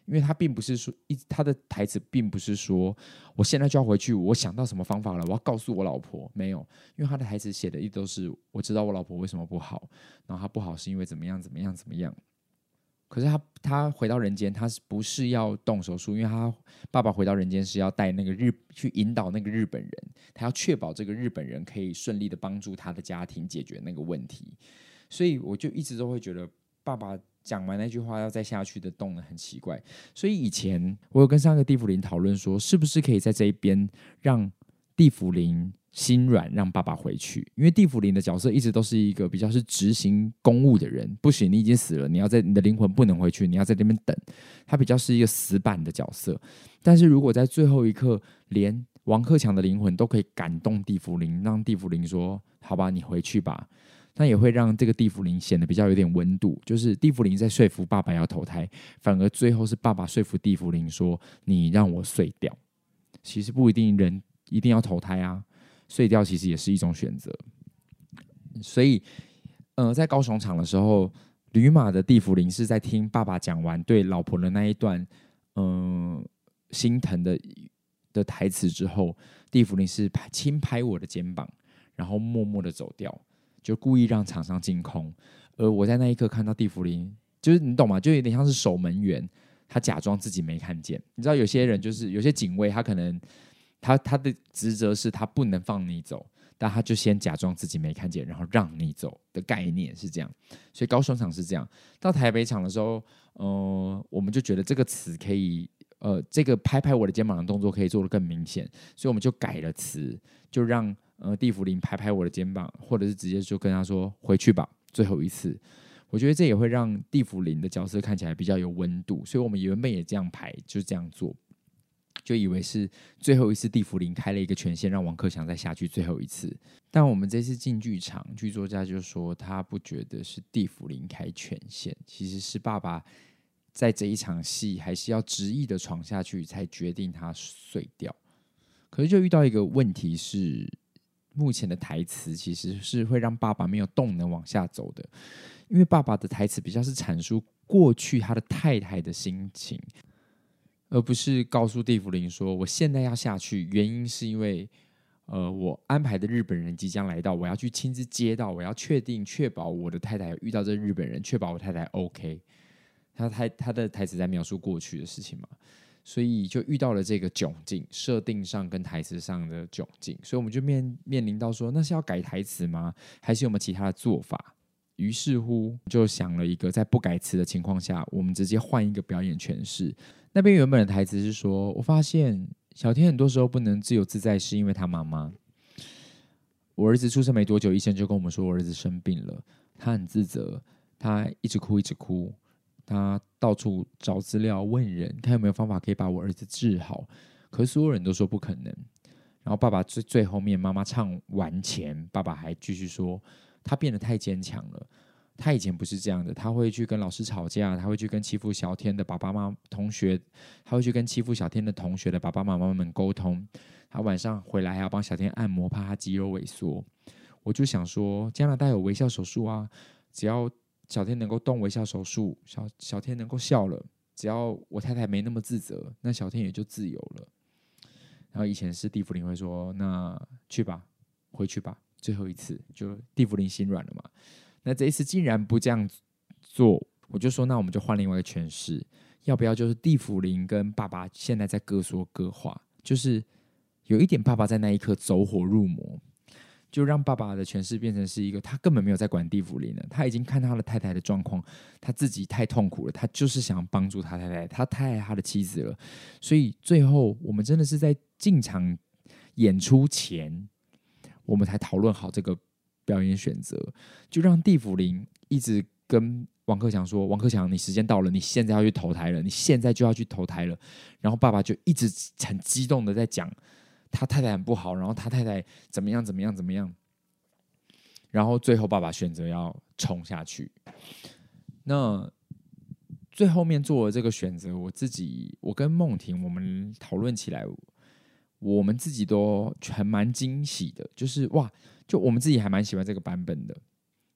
因为他并不是说一，他的台词并不是说我现在就要回去，我想到什么方法了，我要告诉我老婆。没有，因为他的台词写的一直都是我知道我老婆为什么不好，然后他不好是因为怎么样怎么样怎么样。可是他他回到人间，他是不是要动手术？因为他爸爸回到人间是要带那个日去引导那个日本人，他要确保这个日本人可以顺利的帮助他的家庭解决那个问题。所以我就一直都会觉得爸爸。讲完那句话要再下去的动能很奇怪，所以以前我有跟上个地府灵讨论说，是不是可以在这一边让地府灵心软，让爸爸回去？因为地府灵的角色一直都是一个比较是执行公务的人，不行，你已经死了，你要在你的灵魂不能回去，你要在这边等。他比较是一个死板的角色，但是如果在最后一刻，连王克强的灵魂都可以感动地府灵，让地府灵说：“好吧，你回去吧。”那也会让这个地府灵显得比较有点温度，就是地府灵在说服爸爸要投胎，反而最后是爸爸说服地府灵说：“你让我碎掉。”其实不一定人一定要投胎啊，碎掉其实也是一种选择。所以，呃，在高雄场的时候，吕马的地府灵是在听爸爸讲完对老婆的那一段，嗯、心疼的的台词之后，地府灵是拍轻拍我的肩膀，然后默默的走掉。就故意让场上净空，而我在那一刻看到地府灵，就是你懂吗？就有点像是守门员，他假装自己没看见。你知道有些人就是有些警卫，他可能他他的职责是他不能放你走，但他就先假装自己没看见，然后让你走的概念是这样。所以高雄场是这样，到台北场的时候，呃，我们就觉得这个词可以，呃，这个拍拍我的肩膀的动作可以做得更明显，所以我们就改了词，就让。呃，地府灵拍拍我的肩膀，或者是直接就跟他说回去吧，最后一次。我觉得这也会让地府灵的角色看起来比较有温度，所以我们原本也这样排，就这样做，就以为是最后一次地府灵开了一个权限，让王克强再下去最后一次。但我们这次进剧场，剧作家就说他不觉得是地府灵开权限，其实是爸爸在这一场戏还是要执意的闯下去，才决定他碎掉。可是就遇到一个问题是。目前的台词其实是会让爸爸没有动能往下走的，因为爸爸的台词比较是阐述过去他的太太的心情，而不是告诉地府灵说我现在要下去，原因是因为呃我安排的日本人即将来到，我要去亲自接到，我要确定确保我的太太遇到这日本人，确保我太太 OK。他台他的台词在描述过去的事情嘛。所以就遇到了这个窘境，设定上跟台词上的窘境，所以我们就面面临到说，那是要改台词吗？还是有没有其他的做法？于是乎就想了一个，在不改词的情况下，我们直接换一个表演诠释。那边原本的台词是说，我发现小天很多时候不能自由自在，是因为他妈妈。我儿子出生没多久，医生就跟我们说我儿子生病了，他很自责，他一直哭，一直哭。他到处找资料问人，看有没有方法可以把我儿子治好。可是所有人都说不可能。然后爸爸最最后面，妈妈唱完前，爸爸还继续说，他变得太坚强了。他以前不是这样的，他会去跟老师吵架，他会去跟欺负小天的爸爸妈妈同学，他会去跟欺负小天的同学的爸爸妈妈们沟通。他晚上回来还要帮小天按摩，怕他肌肉萎缩。我就想说，加拿大有微笑手术啊，只要。小天能够动微笑手术，小小天能够笑了，只要我太太没那么自责，那小天也就自由了。然后以前是地府灵会说：“那去吧，回去吧，最后一次。”就地府灵心软了嘛。那这一次竟然不这样做，我就说：“那我们就换另外一个诠释，要不要就是地府灵跟爸爸现在在各说各话？就是有一点爸爸在那一刻走火入魔。就让爸爸的诠释变成是一个，他根本没有在管地府灵了，他已经看他的太太的状况，他自己太痛苦了，他就是想帮助他太太，他太爱他的妻子了，所以最后我们真的是在进场演出前，我们才讨论好这个表演选择，就让地府灵一直跟王克强说：“王克强，你时间到了，你现在要去投胎了，你现在就要去投胎了。”然后爸爸就一直很激动的在讲。他太太很不好，然后他太太怎么样怎么样怎么样，然后最后爸爸选择要冲下去。那最后面做的这个选择，我自己我跟梦婷我们讨论起来，我们自己都还蛮惊喜的，就是哇，就我们自己还蛮喜欢这个版本的，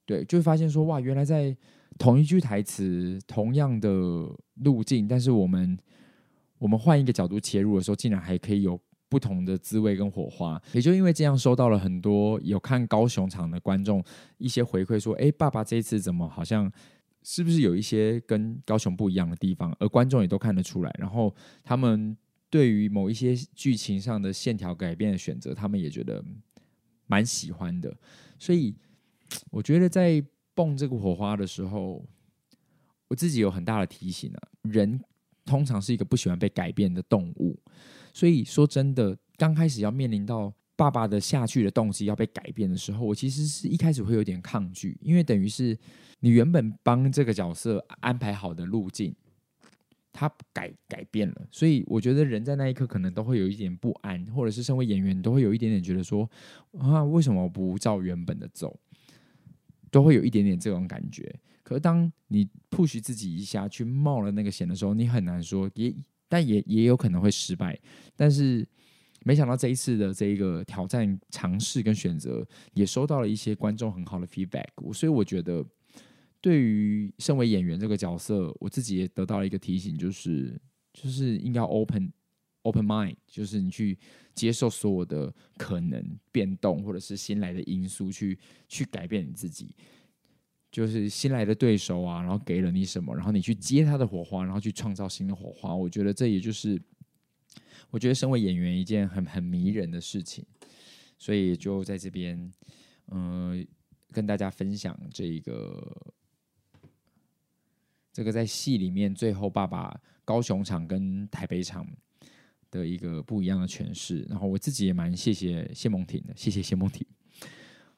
对，就会发现说哇，原来在同一句台词、同样的路径，但是我们我们换一个角度切入的时候，竟然还可以有。不同的滋味跟火花，也就因为这样，收到了很多有看高雄场的观众一些回馈，说：“哎，爸爸这次怎么好像是不是有一些跟高雄不一样的地方？”而观众也都看得出来，然后他们对于某一些剧情上的线条改变的选择，他们也觉得蛮喜欢的。所以我觉得在蹦这个火花的时候，我自己有很大的提醒啊，人通常是一个不喜欢被改变的动物。所以说真的，刚开始要面临到爸爸的下去的动机要被改变的时候，我其实是一开始会有点抗拒，因为等于是你原本帮这个角色安排好的路径，他改改变了。所以我觉得人在那一刻可能都会有一点不安，或者是身为演员，都会有一点点觉得说啊，为什么不照原本的走？都会有一点点这种感觉。可是当你 push 自己一下去冒了那个险的时候，你很难说也。但也也有可能会失败，但是没想到这一次的这一个挑战尝试跟选择，也收到了一些观众很好的 feedback，所以我觉得对于身为演员这个角色，我自己也得到了一个提醒，就是就是应该 open open mind，就是你去接受所有的可能变动或者是新来的因素去，去去改变你自己。就是新来的对手啊，然后给了你什么，然后你去接他的火花，然后去创造新的火花。我觉得这也就是，我觉得身为演员一件很很迷人的事情。所以就在这边，嗯、跟大家分享这一个，这个在戏里面最后爸爸高雄场跟台北场的一个不一样的诠释。然后我自己也蛮谢谢谢梦婷的，谢谢谢梦婷。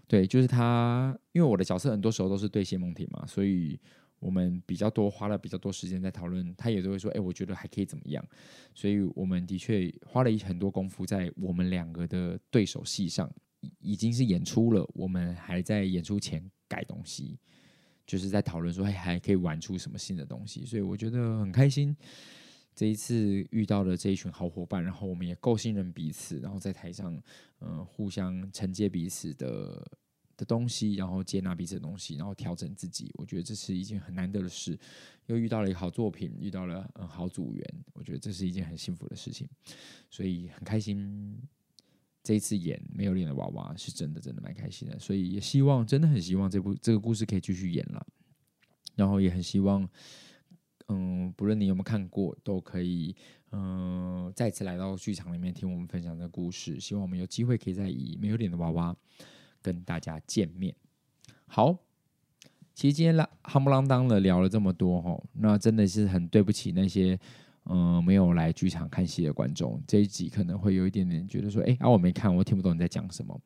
对，就是他，因为我的角色很多时候都是对谢梦婷嘛，所以我们比较多花了比较多时间在讨论，他也都会说，哎，我觉得还可以怎么样，所以我们的确花了很多功夫在我们两个的对手戏上，已经是演出了，我们还在演出前改东西，就是在讨论说，哎，还可以玩出什么新的东西，所以我觉得很开心。这一次遇到了这一群好伙伴，然后我们也够信任彼此，然后在台上，嗯、互相承接彼此的的东西，然后接纳彼此的东西，然后调整自己。我觉得这是一件很难得的事。又遇到了一个好作品，遇到了嗯好组员，我觉得这是一件很幸福的事情，所以很开心。这一次演没有脸的娃娃是真的，真的蛮开心的。所以也希望，真的很希望这部这个故事可以继续演了，然后也很希望。嗯，不论你有没有看过，都可以嗯再次来到剧场里面听我们分享这个故事。希望我们有机会可以再以没有脸的娃娃跟大家见面。好，其实今天啦，夯不啷当的聊了这么多哈，那真的是很对不起那些嗯没有来剧场看戏的观众。这一集可能会有一点点觉得说，哎啊我没看，我听不懂你在讲什么。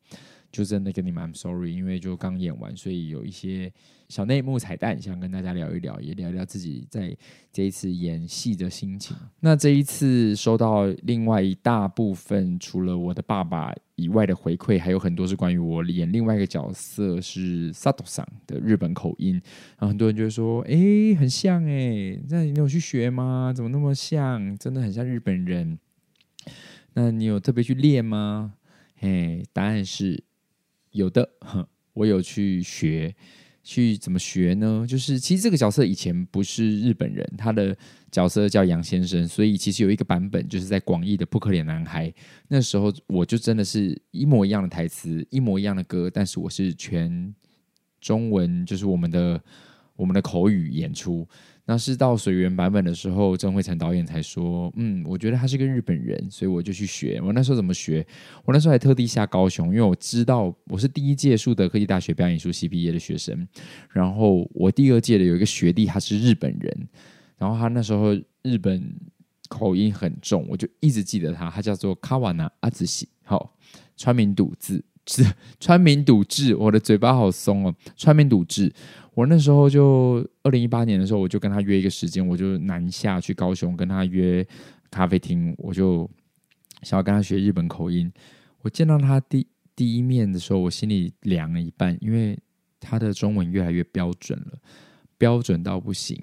就真的跟你们 I'm sorry，因为就刚演完，所以有一些小内幕彩蛋，想跟大家聊一聊，也聊聊自己在这一次演戏的心情。那这一次收到另外一大部分，除了我的爸爸以外的回馈，还有很多是关于我演另外一个角色是 Sato 桑的日本口音。然后很多人就会说：“哎，很像哎，那你有去学吗？怎么那么像？真的很像日本人。那你有特别去练吗？”嘿，答案是。有的，我有去学，去怎么学呢？就是其实这个角色以前不是日本人，他的角色叫杨先生，所以其实有一个版本就是在广义的《扑克脸男孩》那时候，我就真的是一模一样的台词，一模一样的歌，但是我是全中文，就是我们的我们的口语演出。那是到水源版本的时候，曾慧诚导演才说：“嗯，我觉得他是个日本人，所以我就去学。我那时候怎么学？我那时候还特地下高雄，因为我知道我是第一届树德科技大学表演艺术系毕业的学生。然后我第二届的有一个学弟，他是日本人，然后他那时候日本口音很重，我就一直记得他，他叫做卡瓦纳阿子喜，好，川名笃字。”是川民笃志，我的嘴巴好松哦。川民笃志，我那时候就二零一八年的时候，我就跟他约一个时间，我就南下去高雄跟他约咖啡厅，我就想要跟他学日本口音。我见到他第第一面的时候，我心里凉了一半，因为他的中文越来越标准了，标准到不行。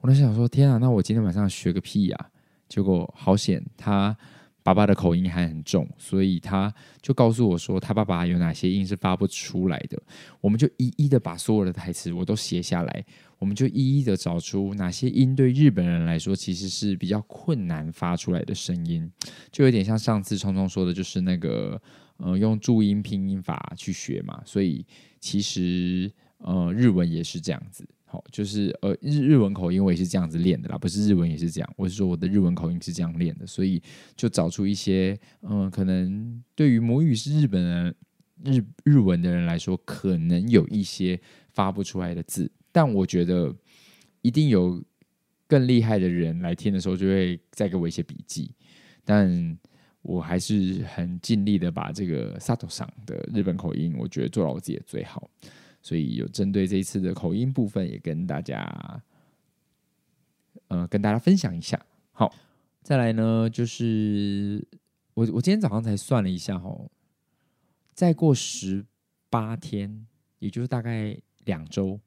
我那时想说，天啊，那我今天晚上学个屁呀、啊！结果好险，他。爸爸的口音还很重，所以他就告诉我说，他爸爸有哪些音是发不出来的。我们就一一的把所有的台词我都写下来，我们就一一的找出哪些音对日本人来说其实是比较困难发出来的声音，就有点像上次聪聪说的，就是那个呃用注音拼音法去学嘛。所以其实呃日文也是这样子。好，就是呃日日文口音我也是这样子练的啦，不是日文也是这样，我是说我的日文口音是这样练的，所以就找出一些嗯、可能对于母语是日本人日日文的人来说，可能有一些发不出来的字，但我觉得一定有更厉害的人来听的时候，就会再给我一些笔记，但我还是很尽力的把这个萨托桑的日本口音，我觉得做到我自己的最好。所以有针对这一次的口音部分，也跟大家，呃，跟大家分享一下。好，再来呢，就是我我今天早上才算了一下，哦，再过十八天，也就是大概两周，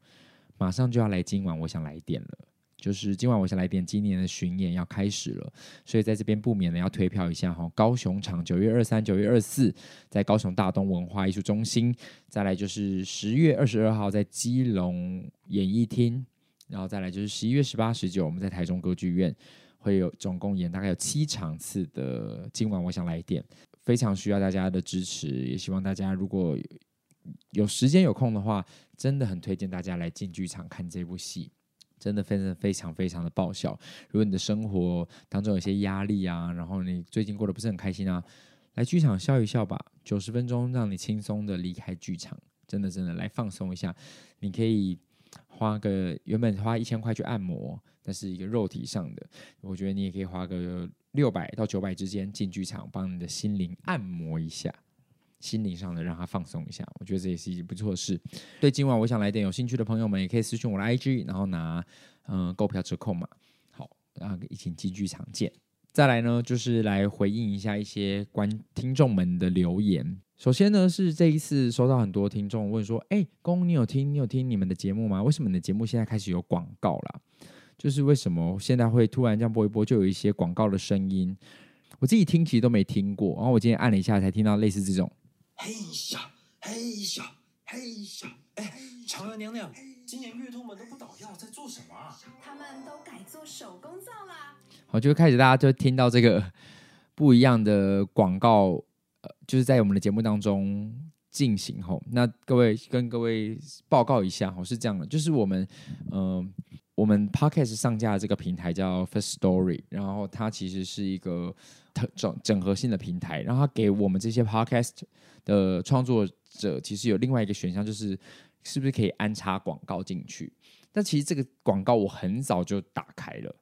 马上就要来今晚我想来电了。就是今晚我想来点今年的巡演要开始了，所以在这边不免的要推票一下哈。高雄场九月二三、九月二四在高雄大东文化艺术中心，再来就是十月二十二号在基隆演艺厅，然后再来就是十一月十八、十九我们在台中歌剧院会有总共演大概有七场次的。今晚我想来点，非常需要大家的支持，也希望大家如果有时间有空的话，真的很推荐大家来进剧场看这部戏。真的非常非常非常的爆笑。如果你的生活当中有些压力啊，然后你最近过得不是很开心啊，来剧场笑一笑吧，九十分钟让你轻松的离开剧场，真的真的来放松一下。你可以花个原本花一千块去按摩，但是一个肉体上的，我觉得你也可以花个六百到九百之间进剧场，帮你的心灵按摩一下。心灵上的让他放松一下，我觉得这也是一件不错的事。对，今晚我想来点有兴趣的朋友们，也可以私讯我的 IG，然后拿嗯购票折扣码。好，然后一起进剧场见。再来呢，就是来回应一下一些观听众们的留言。首先呢，是这一次收到很多听众问说：“哎，公，你有听你有听你们的节目吗？为什么你的节目现在开始有广告了？就是为什么现在会突然这样播一播，就有一些广告的声音？我自己听其实都没听过，然后我今天按了一下，才听到类似这种。”嘿咻，嘿咻，嘿咻！哎，嫦娥娘娘，今年月兔们都不捣药，在做什么啊？他们都改做手工皂啦。好，就开始大家就听到这个不一样的广告，呃，就是在我们的节目当中进行吼。那各位跟各位报告一下吼，是这样的，就是我们嗯、呃，我们 Podcast 上架的这个平台叫 First Story，然后它其实是一个整整合性的平台，然后它给我们这些 Podcast。的创作者其实有另外一个选项，就是是不是可以安插广告进去？但其实这个广告我很早就打开了，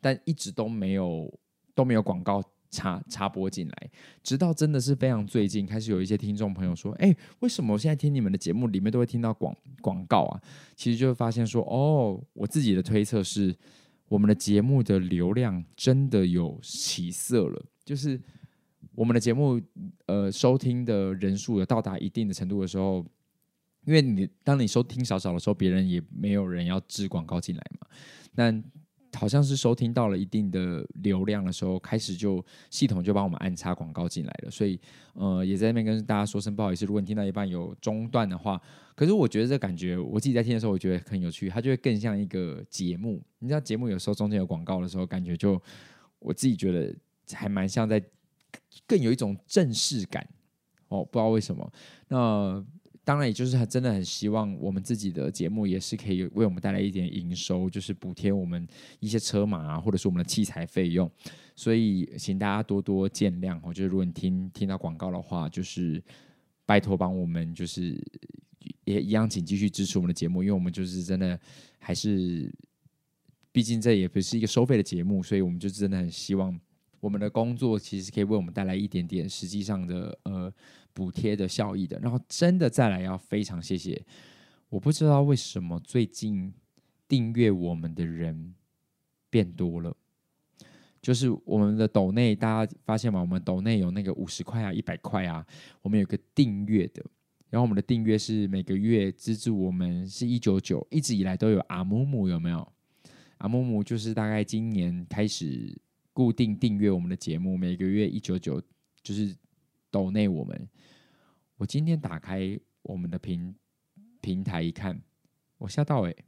但一直都没有都没有广告插插播进来，直到真的是非常最近开始有一些听众朋友说：“哎，为什么我现在听你们的节目里面都会听到广广告啊？”其实就会发现说：“哦，我自己的推测是，我们的节目的流量真的有起色了，就是。”我们的节目，呃，收听的人数有到达一定的程度的时候，因为你当你收听少少的时候，别人也没有人要置广告进来嘛。那好像是收听到了一定的流量的时候，开始就系统就帮我们安插广告进来了。所以，呃，也在那边跟大家说声不好意思，如果你听到一半有中断的话，可是我觉得这感觉，我自己在听的时候，我觉得很有趣，它就会更像一个节目。你知道，节目有时候中间有广告的时候，感觉就我自己觉得还蛮像在。更有一种正式感哦，不知道为什么。那当然，也就是很真的很希望我们自己的节目也是可以为我们带来一点营收，就是补贴我们一些车马啊，或者是我们的器材费用。所以，请大家多多见谅。我觉得，如果你听听到广告的话，就是拜托帮我们，就是也一样，请继续支持我们的节目，因为我们就是真的还是，毕竟这也不是一个收费的节目，所以我们就真的很希望我们的工作其实可以为我们带来一点点实际上的呃。补贴的效益的，然后真的再来要非常谢谢，我不知道为什么最近订阅我们的人变多了，就是我们的抖内，大家发现吗？我们抖内有那个五十块啊、一百块啊，我们有个订阅的，然后我们的订阅是每个月资助我们是一九九，一直以来都有阿木木有没有？阿木木就是大概今年开始固定订阅我们的节目，每个月一九九，就是抖内我们。我今天打开我们的平平台一看，我吓到哎、欸！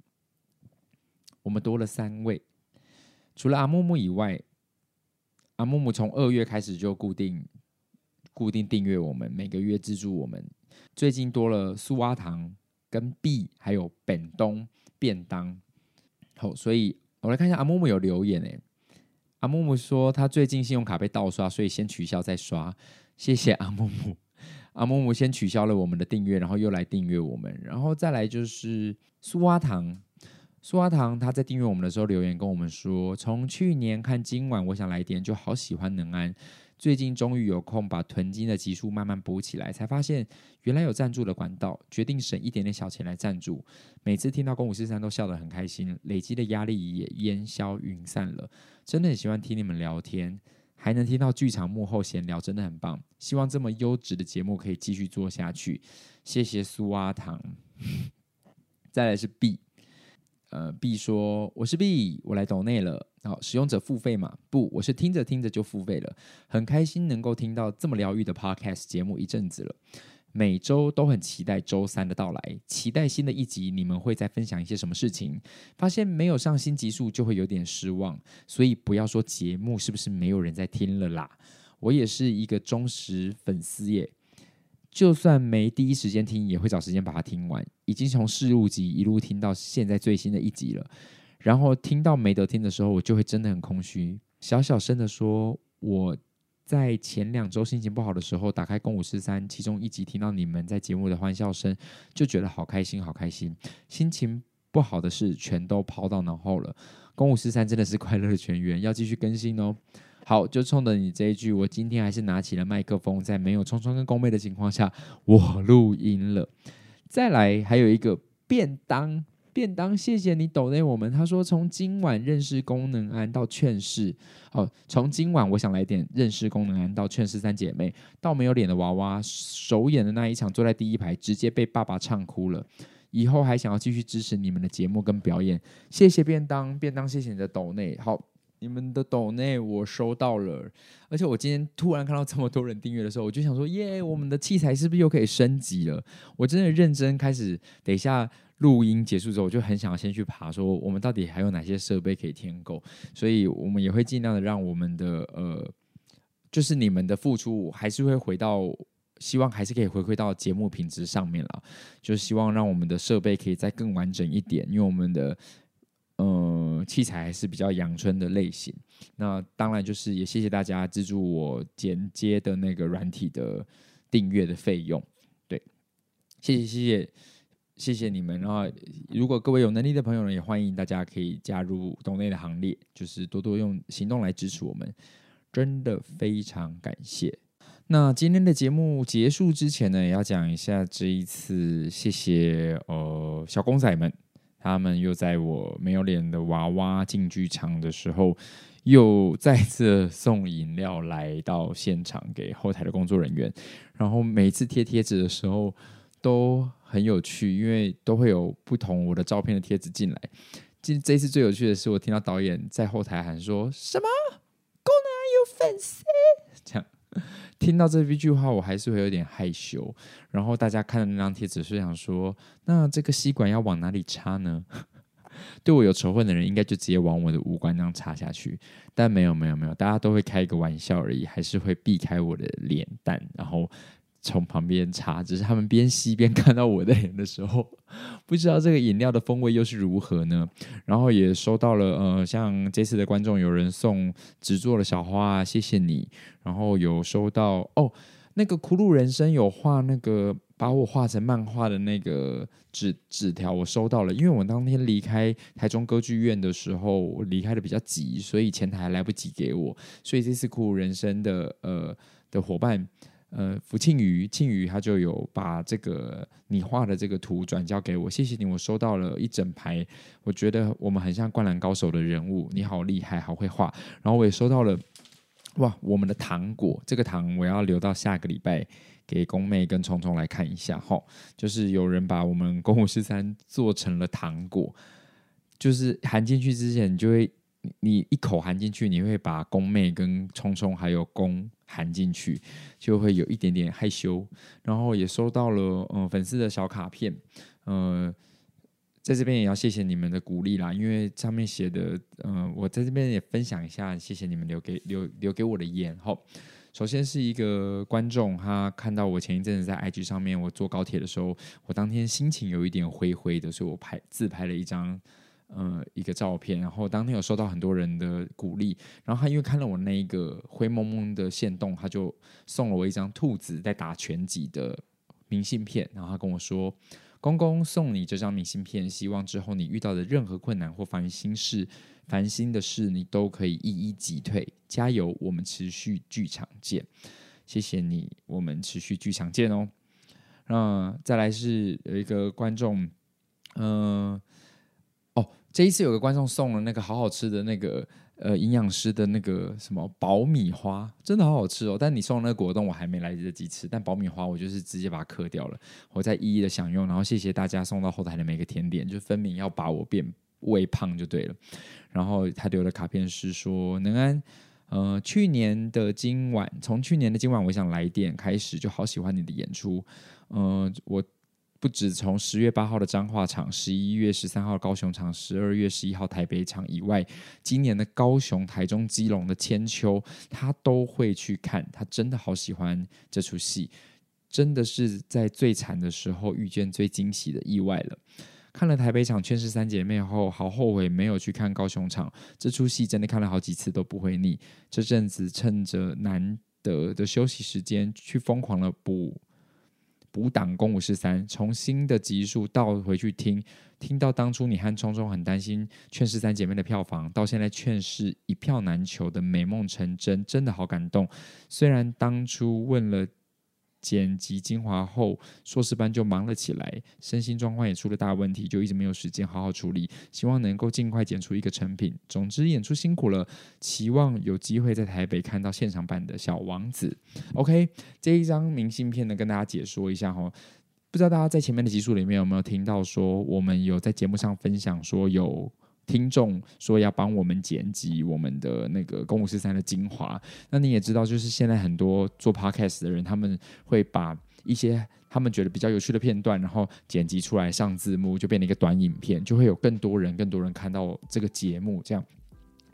我们多了三位，除了阿木木以外，阿木木从二月开始就固定固定订阅我们，每个月资助我们。最近多了苏阿糖跟 B 还有本东便当。好，所以我来看一下阿木木有留言哎、阿木木说他最近信用卡被盗刷，所以先取消再刷。谢谢阿木木。阿木木先取消了我们的订阅，然后又来订阅我们，然后再来就是苏阿糖。苏阿糖他在订阅我们的时候留言跟我们说，从去年看今晚我想来点就好喜欢能安，最近终于有空把囤积的集数慢慢补起来，才发现原来有赞助的管道，决定省一点点小钱来赞助。每次听到公五四三都笑得很开心，累积的压力也烟消云散了。真的很喜欢听你们聊天。还能听到剧场幕后闲聊，真的很棒。希望这么优质的节目可以继续做下去。谢谢苏阿糖。再来是 B，呃，B 说我是 B，我来抖内了。好，使用者付费吗？不，我是听着听着就付费了。很开心能够听到这么疗愈的 Podcast 节目一阵子了。每周都很期待周三的到来，期待新的一集，你们会再分享一些什么事情？发现没有上新集数就会有点失望，所以不要说节目是不是没有人在听了啦，我也是一个忠实粉丝耶，就算没第一时间听，也会找时间把它听完。已经从试录集一路听到现在最新的一集了，然后听到没得听的时候，我就会真的很空虚，小小声的说，我。在前两周心情不好的时候，打开《公五十三》，其中一集听到你们在节目的欢笑声，就觉得好开心，好开心。心情不好的事全都抛到脑后了。《公五十三》真的是快乐的泉源，要继续更新哦。好，就冲着你这一句，我今天还是拿起了麦克风，在没有聪聪跟宫妹的情况下，我录音了。再来，还有一个便当。便当，谢谢你抖内我们。他说，从今晚认识功能安到劝世，哦，从今晚我想来点认识功能安到劝世三姐妹，到没有脸的娃娃首演的那一场，坐在第一排直接被爸爸唱哭了。以后还想要继续支持你们的节目跟表演，谢谢便当，便当谢谢你的抖内。好，你们的抖内我收到了，而且我今天突然看到这么多人订阅的时候，我就想说，耶，我们的器材是不是又可以升级了？我真的认真开始，等一下。录音结束之后，我就很想要先去爬，说我们到底还有哪些设备可以添购，所以我们也会尽量的让我们的呃，就是你们的付出还是会回到，希望还是可以回馈到节目品质上面了，就希望让我们的设备可以再更完整一点，因为我们的呃器材还是比较阳春的类型。那当然就是也谢谢大家资助我剪接的那个软体的订阅的费用，对，谢谢谢谢。谢谢你们，然后如果各位有能力的朋友呢，也欢迎大家可以加入抖内的行列，就是多多用行动来支持我们，真的非常感谢。那今天的节目结束之前呢，也要讲一下这一次，谢谢呃小公仔们，他们又在我没有脸的娃娃进剧场的时候，又再次送饮料来到现场给后台的工作人员，然后每次贴贴纸的时候都。很有趣，因为都会有不同我的照片的贴纸进来。今这次最有趣的是，我听到导演在后台喊说：“什么？功能有粉丝？”这样听到这一句话，我还是会有点害羞。然后大家看到那张贴纸，是想说：“那这个吸管要往哪里插呢？” 对我有仇恨的人，应该就直接往我的五官那样插下去。但没有，没有，没有，大家都会开一个玩笑而已，还是会避开我的脸蛋，然后。从旁边插，只是他们边吸边看到我的脸的时候，不知道这个饮料的风味又是如何呢？然后也收到了，呃，像这次的观众有人送纸做的小花，谢谢你。然后有收到哦，那个苦鲁人生有画那个把我画成漫画的那个纸纸条，我收到了。因为我当天离开台中歌剧院的时候，我离开的比较急，所以前台来不及给我，所以这次苦鲁人生的呃的伙伴。呃，福庆余，庆余他就有把这个你画的这个图转交给我，谢谢你，我收到了一整排，我觉得我们很像灌篮高手的人物，你好厉害，好会画。然后我也收到了，哇，我们的糖果，这个糖我要留到下个礼拜给宫妹跟聪聪来看一下哈，就是有人把我们宫五十三做成了糖果，就是含进去之前，你就会你一口含进去，你会把宫妹跟聪聪还有宫。含进去就会有一点点害羞，然后也收到了嗯、粉丝的小卡片，呃，在这边也要谢谢你们的鼓励啦，因为上面写的嗯、我在这边也分享一下，谢谢你们留给留留给我的言。好，首先是一个观众，他看到我前一阵子在 IG 上面，我坐高铁的时候，我当天心情有一点灰灰的，所以我拍自拍了一张。呃，一个照片，然后当天有收到很多人的鼓励，然后他因为看了我那一个灰蒙蒙的线动，他就送了我一张兔子在打拳击的明信片，然后他跟我说：“公公送你这张明信片，希望之后你遇到的任何困难或烦心事、烦心的事，你都可以一一击退，加油，我们持续剧场见。”谢谢你，我们持续剧场见哦。那再来是有一个观众，嗯、这一次有个观众送了那个好好吃的那个呃营养师的那个什么爆米花，真的好好吃哦！但你送的那个果冻我还没来得及吃，但爆米花我就是直接把它嗑掉了，我再一一的享用。然后谢谢大家送到后台的每个甜点，就分明要把我变微胖就对了。然后他留的卡片是说能安，呃，去年的今晚，从去年的今晚我想来电开始就好喜欢你的演出，呃，我。不止从十月八号的彰化场、十一月十三号高雄场、十二月十一号台北场以外，今年的高雄、台中、基隆的千秋，他都会去看。他真的好喜欢这出戏，真的是在最惨的时候遇见最惊喜的意外了。看了台北场《圈世三姐妹》后，好后悔没有去看高雄场。这出戏真的看了好几次都不会腻。这阵子趁着难得的休息时间，去疯狂的补。五档公五十三，从新的集数倒回去听，听到当初你和聪聪很担心《劝世三姐妹》的票房，到现在《劝世》一票难求的美梦成真，真的好感动。虽然当初问了。剪辑精华后，硕士班就忙了起来，身心状况也出了大问题，就一直没有时间好好处理。希望能够尽快剪出一个成品。总之，演出辛苦了，期望有机会在台北看到现场版的《小王子》。OK，这一张明信片呢，跟大家解说一下哈。不知道大家在前面的集数里面有没有听到说，我们有在节目上分享说有。听众说要帮我们剪辑我们的那个《公五十三》的精华，那你也知道，就是现在很多做 Podcast 的人，他们会把一些他们觉得比较有趣的片段，然后剪辑出来上字幕，就变成一个短影片，就会有更多人、更多人看到这个节目。这样，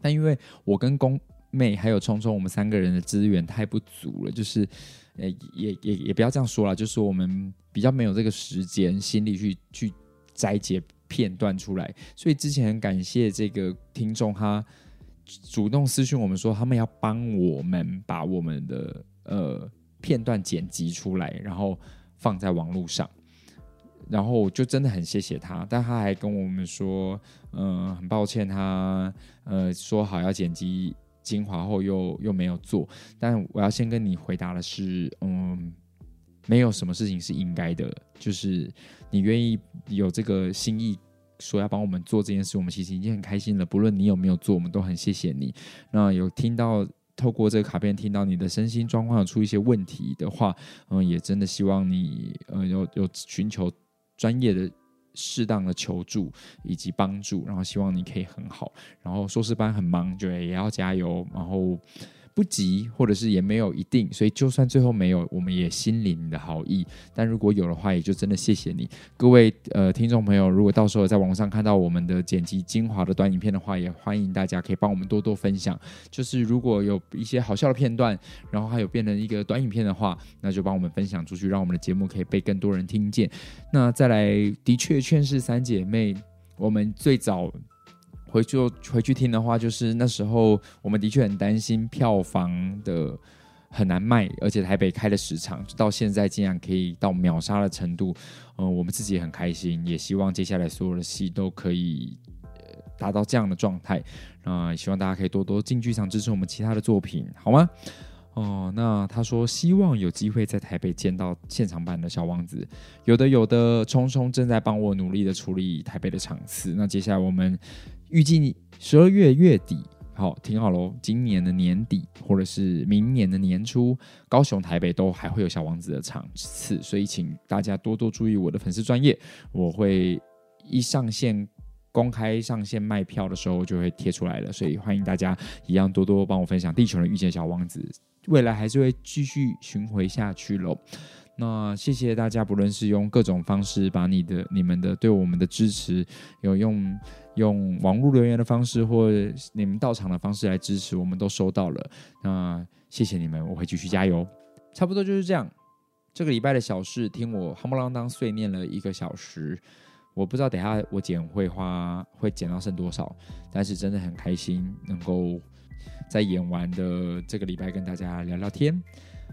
但因为我跟宫妹还有聪聪，我们三个人的资源太不足了，就是，呃，也也也不要这样说啦，就是我们比较没有这个时间、心力去去摘节。片段出来，所以之前很感谢这个听众，他主动私讯我们说，他们要帮我们把我们的呃片段剪辑出来，然后放在网络上，然后就真的很谢谢他，但他还跟我们说，嗯、很抱歉他，他呃说好要剪辑精华后又又没有做，但我要先跟你回答的是，嗯。没有什么事情是应该的，就是你愿意有这个心意，说要帮我们做这件事，我们其实已经很开心了。不论你有没有做，我们都很谢谢你。那有听到透过这个卡片听到你的身心状况出一些问题的话，嗯，也真的希望你呃有有寻求专业的、适当的求助以及帮助，然后希望你可以很好。然后硕士班很忙，就也要加油。然后。不急，或者是也没有一定，所以就算最后没有，我们也心领你的好意。但如果有的话，也就真的谢谢你，各位呃听众朋友。如果到时候在网上看到我们的剪辑精华的短影片的话，也欢迎大家可以帮我们多多分享。就是如果有一些好笑的片段，然后还有变成一个短影片的话，那就帮我们分享出去，让我们的节目可以被更多人听见。那再来，的确劝世三姐妹，我们最早。回去回去听的话，就是那时候我们的确很担心票房的很难卖，而且台北开了十场，到现在竟然可以到秒杀的程度，嗯、我们自己也很开心，也希望接下来所有的戏都可以达到这样的状态，啊、呃，也希望大家可以多多进剧场支持我们其他的作品，好吗？哦、那他说希望有机会在台北见到现场版的小王子，有的有的，聪聪正在帮我努力的处理台北的场次，那接下来我们。预计十二月月底，好，听好喽。今年的年底，或者是明年的年初，高雄、台北都还会有小王子的场次，所以请大家多多注意我的粉丝专业，我会一上线公开上线卖票的时候就会贴出来了，所以欢迎大家一样多多帮我分享《地球人遇见小王子》，未来还是会继续巡回下去喽。那谢谢大家，不论是用各种方式把你的、你们的对我们的支持，有用用网络留言的方式，或你们到场的方式来支持，我们都收到了。那谢谢你们，我会继续加油。差不多就是这样。这个礼拜的小事，听我夯不啷当碎念了一个小时，我不知道等下我剪会花会剪到剩多少，但是真的很开心，能够在演完的这个礼拜跟大家聊聊天。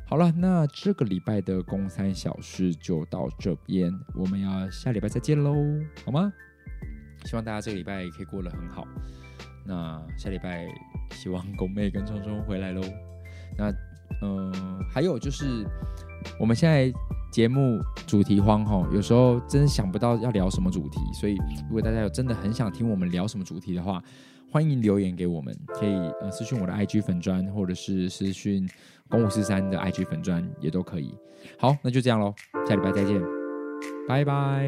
好了，那这个礼拜的公三小事就到这边，我们要下礼拜再见喽，好吗？希望大家这个礼拜可以过得很好。那下礼拜希望狗妹跟聪聪回来喽。那嗯、呃，还有就是我们现在节目主题荒吼，有时候真想不到要聊什么主题，所以如果大家有真的很想听我们聊什么主题的话，欢迎留言给我们，可以呃私讯我的 IG 粉砖，或者是私讯。公五四三的 IG 粉钻也都可以。好，那就这样喽，下礼拜再见，拜拜。